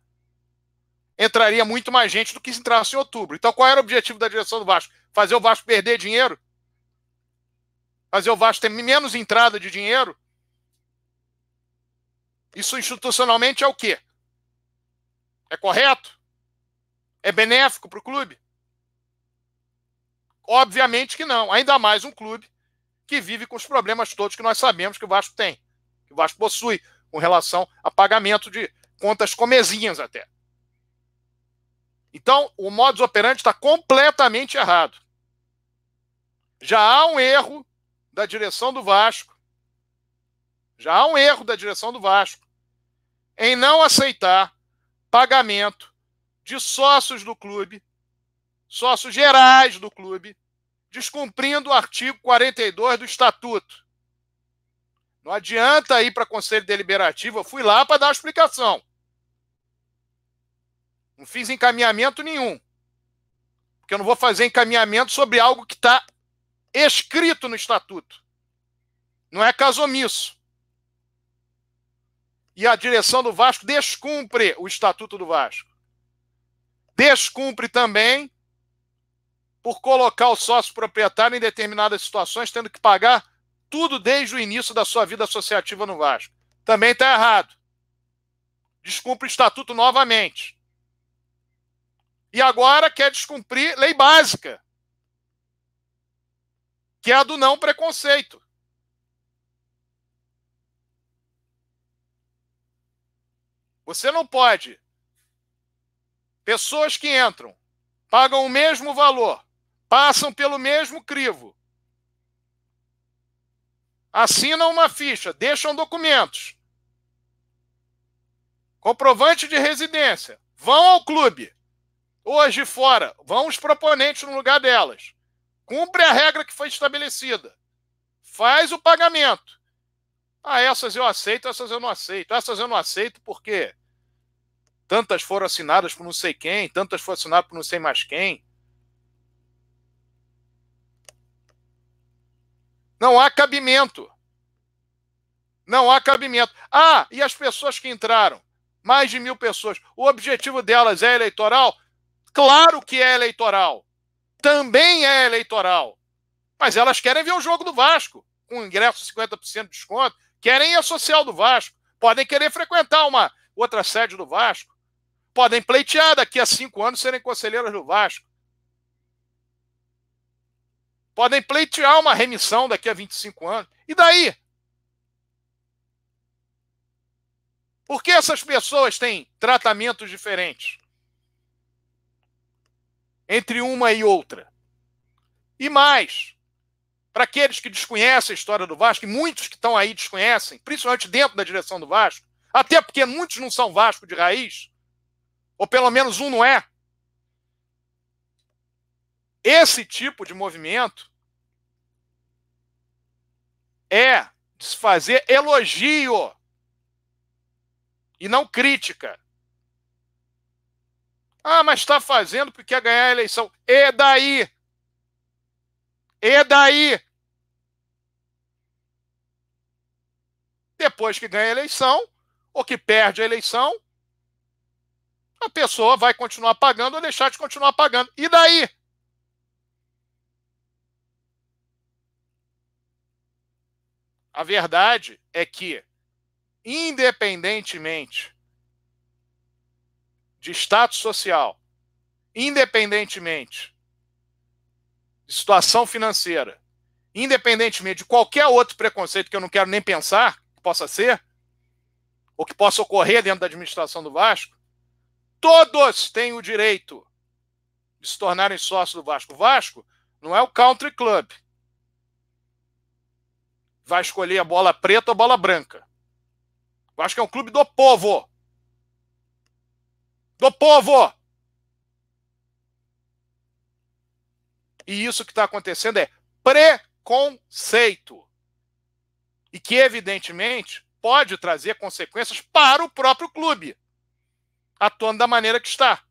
entraria muito mais gente do que se entrasse em outubro. Então, qual era o objetivo da direção do Vasco? Fazer o Vasco perder dinheiro? Fazer o Vasco ter menos entrada de dinheiro? Isso institucionalmente é o quê? É correto? É benéfico para o clube? Obviamente que não. Ainda mais um clube que vive com os problemas todos que nós sabemos que o Vasco tem, que o Vasco possui com relação a pagamento de contas comezinhas até. Então, o modus operandi está completamente errado. Já há um erro da direção do Vasco, já há um erro da direção do Vasco em não aceitar pagamento de sócios do clube sócios gerais do clube, descumprindo o artigo 42 do Estatuto. Não adianta ir para Conselho Deliberativo, eu fui lá para dar explicação. Não fiz encaminhamento nenhum. Porque eu não vou fazer encaminhamento sobre algo que está escrito no Estatuto. Não é caso omisso. E a direção do Vasco descumpre o Estatuto do Vasco. Descumpre também por colocar o sócio proprietário em determinadas situações, tendo que pagar tudo desde o início da sua vida associativa no Vasco. Também está errado. Descumpre o estatuto novamente. E agora quer descumprir lei básica, que é a do não preconceito. Você não pode. Pessoas que entram, pagam o mesmo valor, passam pelo mesmo crivo, assinam uma ficha, deixam documentos, comprovante de residência, vão ao clube, hoje fora, vão os proponentes no lugar delas, cumpre a regra que foi estabelecida, faz o pagamento. Ah, essas eu aceito, essas eu não aceito. Essas eu não aceito porque tantas foram assinadas por não sei quem, tantas foram assinadas por não sei mais quem. Não há cabimento. Não há cabimento. Ah, e as pessoas que entraram? Mais de mil pessoas. O objetivo delas é eleitoral? Claro que é eleitoral. Também é eleitoral. Mas elas querem ver o jogo do Vasco, com ingresso 50% de desconto. Querem ir a social do Vasco. Podem querer frequentar uma outra sede do Vasco. Podem pleitear daqui a cinco anos serem conselheiras do Vasco. Podem pleitear uma remissão daqui a 25 anos. E daí? Por que essas pessoas têm tratamentos diferentes entre uma e outra? E mais, para aqueles que desconhecem a história do Vasco, e muitos que estão aí desconhecem, principalmente dentro da direção do Vasco, até porque muitos não são Vasco de raiz, ou pelo menos um não é. Esse tipo de movimento é de se fazer elogio e não crítica. Ah, mas está fazendo porque quer ganhar a eleição. E daí? E daí? Depois que ganha a eleição, ou que perde a eleição, a pessoa vai continuar pagando ou deixar de continuar pagando. E daí? A verdade é que, independentemente de status social, independentemente de situação financeira, independentemente de qualquer outro preconceito que eu não quero nem pensar que possa ser, ou que possa ocorrer dentro da administração do Vasco, todos têm o direito de se tornarem sócios do Vasco. O Vasco não é o country club vai escolher a bola preta ou a bola branca. Acho que é um clube do povo. Do povo! E isso que está acontecendo é preconceito. E que, evidentemente, pode trazer consequências para o próprio clube, atuando da maneira que está.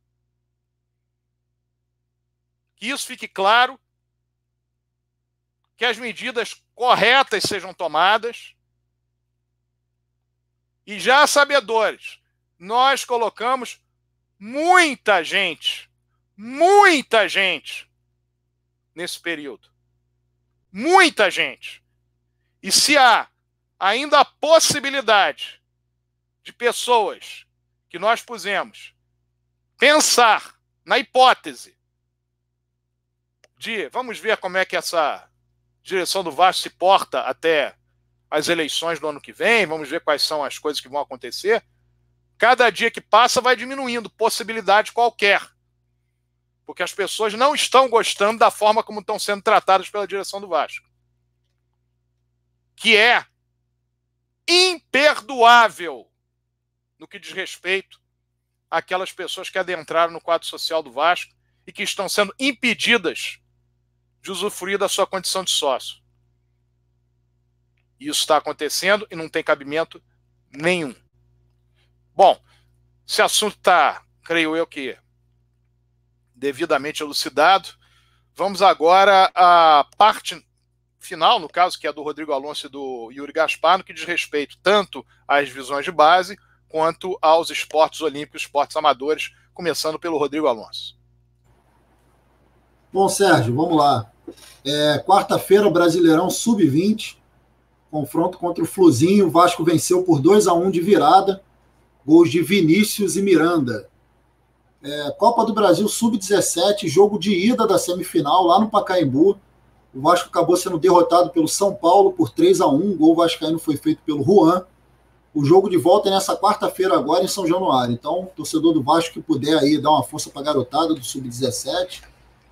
Que isso fique claro, que as medidas corretas sejam tomadas. E já sabedores, nós colocamos muita gente, muita gente nesse período. Muita gente. E se há ainda a possibilidade de pessoas que nós pusemos pensar na hipótese de vamos ver como é que essa direção do Vasco se porta até as eleições do ano que vem, vamos ver quais são as coisas que vão acontecer. Cada dia que passa vai diminuindo possibilidade qualquer. Porque as pessoas não estão gostando da forma como estão sendo tratadas pela direção do Vasco. Que é imperdoável no que diz respeito àquelas pessoas que adentraram no quadro social do Vasco e que estão sendo impedidas de usufruir da sua condição de sócio. Isso está acontecendo e não tem cabimento nenhum. Bom, esse assunto está, creio eu que, devidamente elucidado. Vamos agora à parte final, no caso, que é do Rodrigo Alonso e do Yuri Gaspar, no que diz respeito tanto às visões de base quanto aos esportes olímpicos, esportes amadores, começando pelo Rodrigo Alonso. Bom, Sérgio, vamos lá. É, Quarta-feira, Brasileirão Sub-20, confronto contra o Fluzinho. O Vasco venceu por 2 a 1 de virada. Gols de Vinícius e Miranda. É, Copa do Brasil Sub-17, jogo de ida da semifinal lá no Pacaembu. O Vasco acabou sendo derrotado pelo São Paulo por 3 a 1 O gol vascaíno foi feito pelo Juan. O jogo de volta é nessa quarta-feira agora em São Januário. Então, torcedor do Vasco que puder aí dar uma força para a garotada do Sub-17,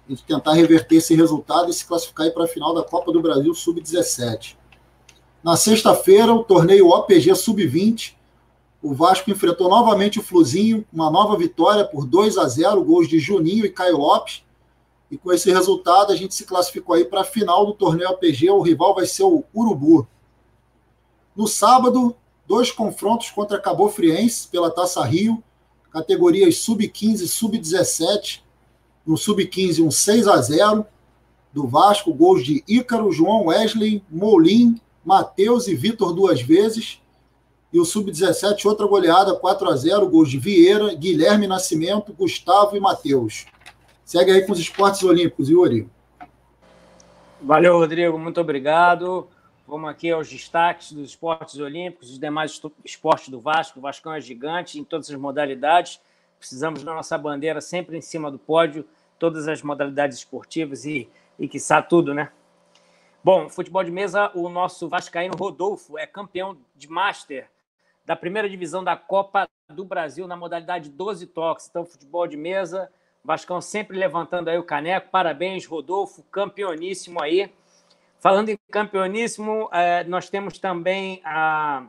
e tentar reverter esse resultado e se classificar para a final da Copa do Brasil Sub-17. Na sexta-feira, o torneio OPG Sub-20, o Vasco enfrentou novamente o Fluzinho, uma nova vitória por 2 a 0, gols de Juninho e Caio Lopes. E com esse resultado, a gente se classificou aí para a final do torneio OPG. O rival vai ser o Urubu. No sábado, dois confrontos contra Cabo Friense pela Taça Rio, categorias sub-15 e sub-17 no Sub-15 um 6 a 0 do Vasco, gols de Ícaro, João Wesley, Molim, Matheus e Vitor duas vezes. E o Sub-17, outra goleada, 4 a 0 gols de Vieira, Guilherme Nascimento, Gustavo e Matheus. Segue aí com os esportes olímpicos, Yuri. Valeu, Rodrigo, muito obrigado. Vamos aqui aos destaques dos esportes olímpicos, os demais esportes do Vasco. O Vascão é gigante em todas as modalidades. Precisamos da nossa bandeira sempre em cima do pódio, todas as modalidades esportivas e, e quiçá tudo, né? Bom, futebol de mesa, o nosso Vascaíno Rodolfo é campeão de Master da primeira divisão da Copa do Brasil na modalidade 12 toques. Então, futebol de mesa, Vascão sempre levantando aí o caneco. Parabéns, Rodolfo, campeoníssimo aí. Falando em campeoníssimo, é, nós temos também a,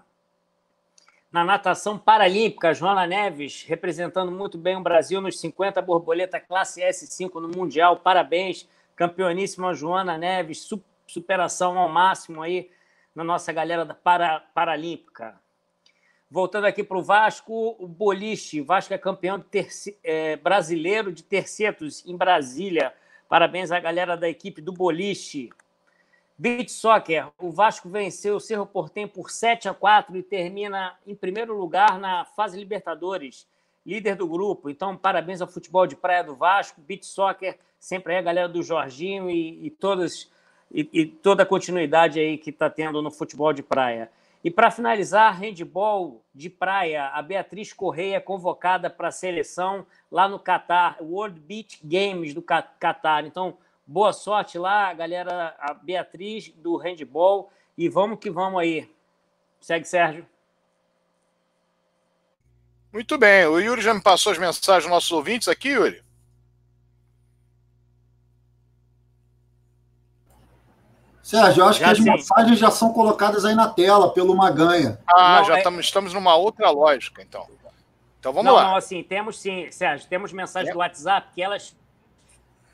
na natação paralímpica, Joana Neves, representando muito bem o Brasil nos 50 borboleta classe S5 no Mundial. Parabéns, campeoníssima Joana Neves, superação ao máximo aí na nossa galera da para, Paralímpica. Voltando aqui para o Vasco, o boliche. Vasco é campeão de é, brasileiro de tercetos em Brasília. Parabéns à galera da equipe do boliche. Beach Soccer. O Vasco venceu o Cerro Portem por 7 a 4 e termina em primeiro lugar na fase Libertadores, líder do grupo. Então, parabéns ao futebol de praia do Vasco. Beach Soccer, sempre aí a galera do Jorginho e, e e, e toda a continuidade aí que está tendo no futebol de praia. E para finalizar, handball de praia, a Beatriz Correia é convocada para a seleção lá no Catar, World Beach Games do Catar. Então, boa sorte lá, galera, a Beatriz do handball. E vamos que vamos aí. Segue, Sérgio. Muito bem. O Yuri já me passou as mensagens dos nossos ouvintes aqui, Yuri? Sérgio, eu acho já que as sim. mensagens já são colocadas aí na tela pelo Maganha. Ah, não, já é... estamos, estamos numa outra lógica, então. Então vamos não, lá. Não, assim, temos sim, Sérgio, temos mensagens é. do WhatsApp que elas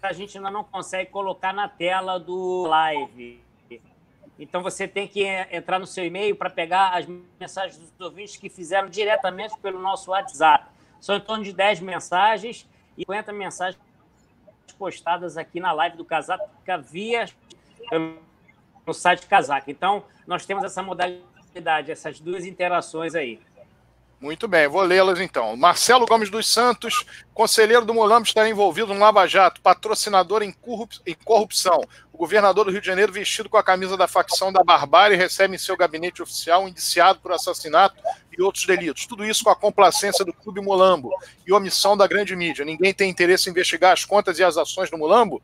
a gente ainda não consegue colocar na tela do live. Então você tem que entrar no seu e-mail para pegar as mensagens dos ouvintes que fizeram diretamente pelo nosso WhatsApp. São em torno de 10 mensagens e 50 mensagens postadas aqui na live do Casaca via no site Casaca. Então, nós temos essa modalidade, essas duas interações aí. Muito bem, vou lê-las então. Marcelo Gomes dos Santos, conselheiro do Molambo, está envolvido no Lava Jato, patrocinador em, corrupção. O governador do Rio de Janeiro, vestido com a camisa da facção da barbárie, recebe em seu gabinete oficial indiciado por assassinato e outros delitos. Tudo isso com a complacência do Clube Molambo e omissão da grande mídia. Ninguém tem interesse em investigar as contas e as ações do Molambo?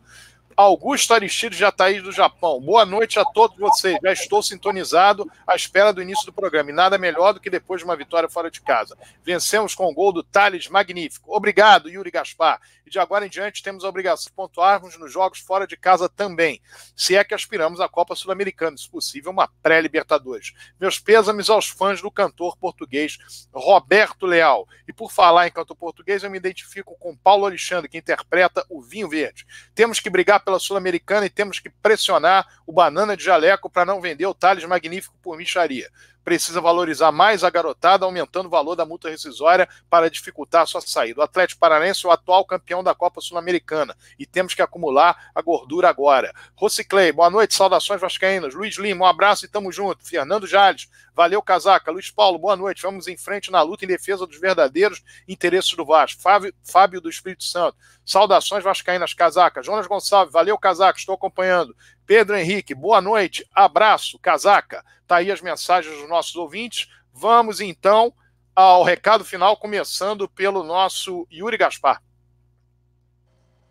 Augusto Aristides Jataí do Japão. Boa noite a todos vocês. Já estou sintonizado à espera do início do programa. E nada melhor do que depois de uma vitória fora de casa. Vencemos com o gol do Thales Magnífico. Obrigado, Yuri Gaspar. E de agora em diante temos a obrigação de pontuarmos nos jogos fora de casa também. Se é que aspiramos à Copa Sul-Americana, se possível, uma pré-Libertadores. Meus pêsames aos fãs do cantor português Roberto Leal. E por falar em cantor português, eu me identifico com Paulo Alexandre, que interpreta o Vinho Verde. Temos que brigar pela Sul-Americana e temos que pressionar o Banana de Jaleco para não vender o Thales Magnífico por micharia precisa valorizar mais a garotada, aumentando o valor da multa rescisória para dificultar sua saída. O Atlético Paranense é o atual campeão da Copa Sul-Americana e temos que acumular a gordura agora. Rociclei, boa noite, saudações vascaínas. Luiz Lima, um abraço e tamo junto. Fernando Jales, valeu casaca. Luiz Paulo, boa noite. Vamos em frente na luta em defesa dos verdadeiros interesses do Vasco. Fábio, Fábio do Espírito Santo, saudações vascaínas, casaca. Jonas Gonçalves, valeu casaca, estou acompanhando. Pedro Henrique, boa noite, abraço, casaca. Tá aí as mensagens dos nossos ouvintes. Vamos então ao recado final, começando pelo nosso Yuri Gaspar.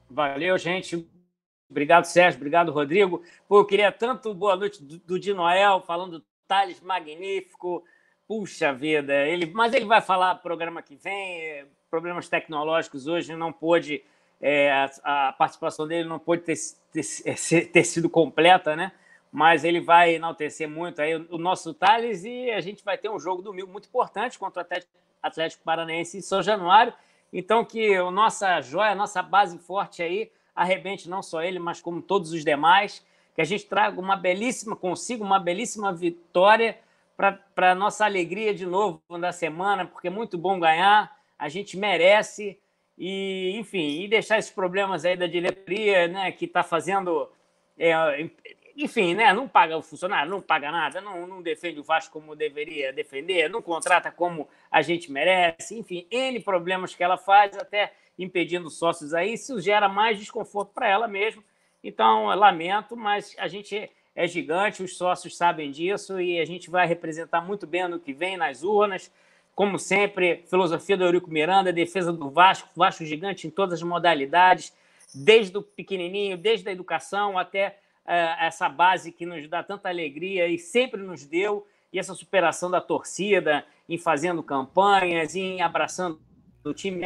Valeu, gente. Obrigado, Sérgio. Obrigado, Rodrigo. Pô, eu queria tanto boa noite do, do Di Noel, falando do Thales Magnífico. Puxa vida, ele, mas ele vai falar programa que vem, problemas tecnológicos hoje, não pôde é, a, a, participação dele não pôde ter, ter, ter, sido completa, né? Mas ele vai enaltecer muito aí o, o nosso Thales e a gente vai ter um jogo domingo muito importante contra o Atlético, Atlético Paranaense em São Januário. Então, que a nossa joia, a nossa base forte aí arrebente não só ele, mas como todos os demais. Que a gente traga uma belíssima, consiga uma belíssima vitória para a nossa alegria de novo da semana, porque é muito bom ganhar, a gente merece e, enfim, e deixar esses problemas aí da diretoria, né, que está fazendo é, enfim, né? Não paga o funcionário, não paga nada, não, não defende o Vasco como deveria defender, não contrata como a gente merece, enfim, N problemas que ela faz, até impedindo sócios aí, isso gera mais desconforto para ela mesmo. Então, lamento, mas a gente é gigante, os sócios sabem disso e a gente vai representar muito bem ano que vem nas urnas. Como sempre, filosofia do Eurico Miranda, defesa do Vasco, Vasco gigante em todas as modalidades, desde o pequenininho, desde a educação até uh, essa base que nos dá tanta alegria e sempre nos deu, e essa superação da torcida em fazendo campanhas, em abraçando o time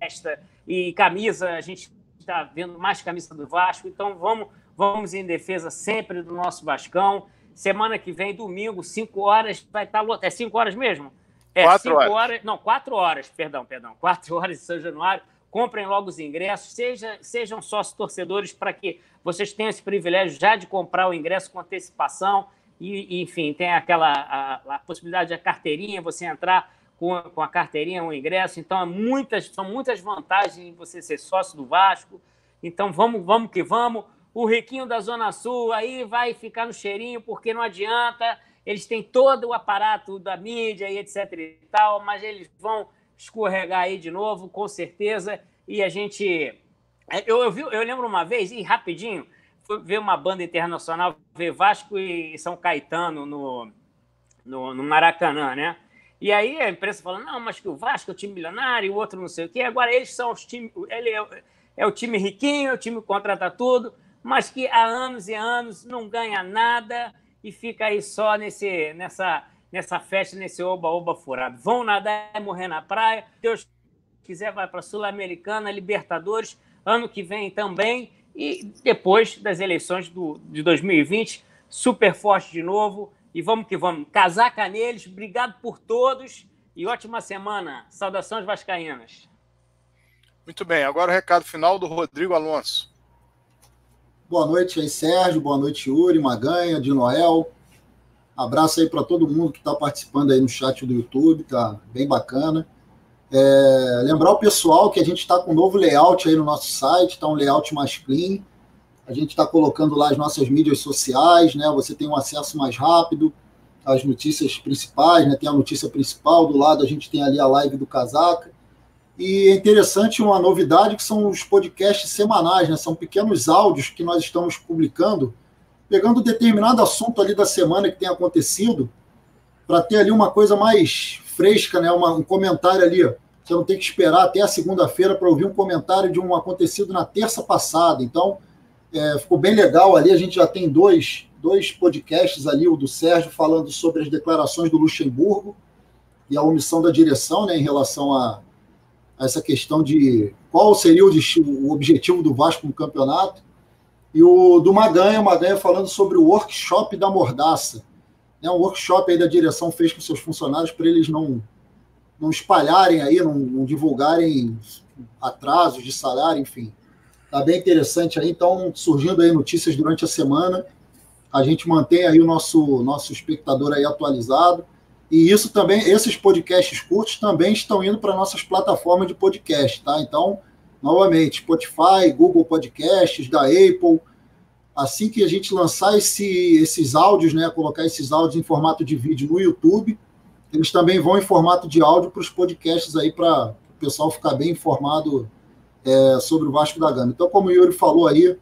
esta e camisa, a gente está vendo mais camisa do Vasco, então vamos, vamos em defesa sempre do nosso Vascão. Semana que vem, domingo, 5 horas, vai estar tá lotado. É 5 horas mesmo? É, quatro horas. horas. Não, 4 horas, perdão, perdão. 4 horas de São Januário. Comprem logo os ingressos, seja, sejam sócios torcedores para que vocês tenham esse privilégio já de comprar o ingresso com antecipação. E, enfim, tem aquela a, a possibilidade da carteirinha, você entrar com a, com a carteirinha, o ingresso. Então, é muitas, são muitas vantagens em você ser sócio do Vasco. Então, vamos, vamos que vamos. O Riquinho da Zona Sul aí vai ficar no cheirinho, porque não adianta. Eles têm todo o aparato da mídia e etc e tal, mas eles vão escorregar aí de novo, com certeza. E a gente. É, eu, eu, vi, eu lembro uma vez, e rapidinho, fui ver uma banda internacional, ver Vasco e São Caetano no, no, no Maracanã, né? E aí a imprensa falando, não, mas que o Vasco é o time milionário, o outro não sei o quê. Agora eles são os times. Ele é, é o time riquinho, é o time que contrata tudo, mas que há anos e anos não ganha nada e fica aí só nesse, nessa, nessa festa, nesse oba-oba furado. Vão nadar e morrer na praia. Deus quiser, vai para Sul-Americana, Libertadores, ano que vem também. E depois das eleições do, de 2020, super forte de novo e vamos que vamos. Casaca neles. Obrigado por todos e ótima semana. Saudações vascaínas. Muito bem. Agora o recado final do Rodrigo Alonso. Boa noite aí, Sérgio. Boa noite, Yuri, Maganha, de Noel. Abraço aí para todo mundo que está participando aí no chat do YouTube, tá bem bacana. É, lembrar o pessoal que a gente está com um novo layout aí no nosso site, está um layout mais clean. A gente está colocando lá as nossas mídias sociais, né? Você tem um acesso mais rápido às notícias principais, né? Tem a notícia principal, do lado a gente tem ali a live do Casaca. E é interessante uma novidade que são os podcasts semanais, né? São pequenos áudios que nós estamos publicando, pegando determinado assunto ali da semana que tem acontecido, para ter ali uma coisa mais fresca, né? Uma, um comentário ali. Você não tem que esperar até a segunda-feira para ouvir um comentário de um acontecido na terça passada. Então, é, ficou bem legal ali. A gente já tem dois, dois podcasts ali, o do Sérgio falando sobre as declarações do Luxemburgo e a omissão da direção né, em relação a, essa questão de qual seria o, o, objetivo do Vasco no campeonato. E o do Maganha, o Maganha falando sobre o workshop da mordaça. É um workshop aí da direção fez com seus funcionários para eles não, não espalharem aí, não, não divulgarem atrasos de salário, enfim. Tá bem interessante aí. Então, surgindo aí notícias durante a semana. A gente mantém aí o nosso, nosso espectador aí atualizado. E isso também, esses podcasts curtos também estão indo para nossas plataformas de podcast, tá? Então, novamente, Spotify, Google Podcasts, da Apple. Assim que a gente lançar esse, esses áudios, né, colocar esses áudios em formato de vídeo no YouTube, eles também vão em formato de áudio para os podcasts aí para o pessoal ficar bem informado é, sobre o Vasco da Gama. Então, como o Yuri falou aí,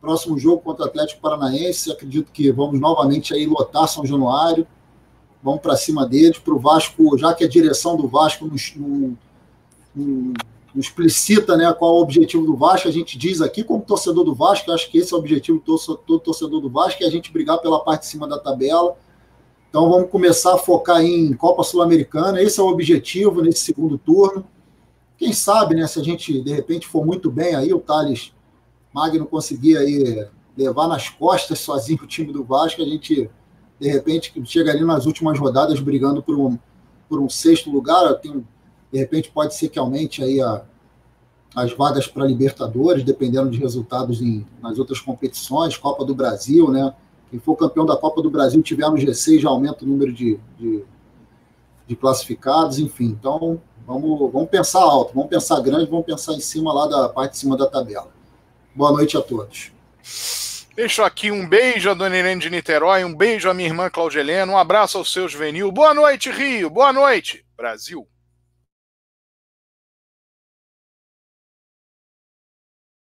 próximo jogo contra o Atlético Paranaense, acredito que vamos novamente aí lotar São Januário, vamos para cima deles, para o Vasco, já que a direção do Vasco nos, explicita né, qual é o objetivo do Vasco, a gente diz aqui como torcedor do Vasco, acho que esse é o objetivo do torcedor do Vasco, é a gente brigar pela parte de cima da tabela. Então vamos começar a focar em Copa Sul-Americana, esse é o objetivo nesse segundo turno. Quem sabe, né, se a gente de repente for muito bem aí, o Thales Magno conseguir aí levar nas costas sozinho o time do Vasco, a gente de repente chega ali nas últimas rodadas brigando por um, por um sexto lugar, de repente pode ser que aumente aí a, as vagas para Libertadores, dependendo de resultados em, nas outras competições, Copa do Brasil, né? Quem for campeão da Copa do Brasil tiver no G6 já aumenta o número de, de, de classificados, enfim. Então, Vamos, vamos pensar alto, vamos pensar grande, vamos pensar em cima lá da parte de cima da tabela. Boa noite a todos. Deixo aqui um beijo a Dona Irene de Niterói, um beijo à minha irmã Claudia Helena, um abraço ao seu Juvenil. Boa noite, Rio. Boa noite, Brasil.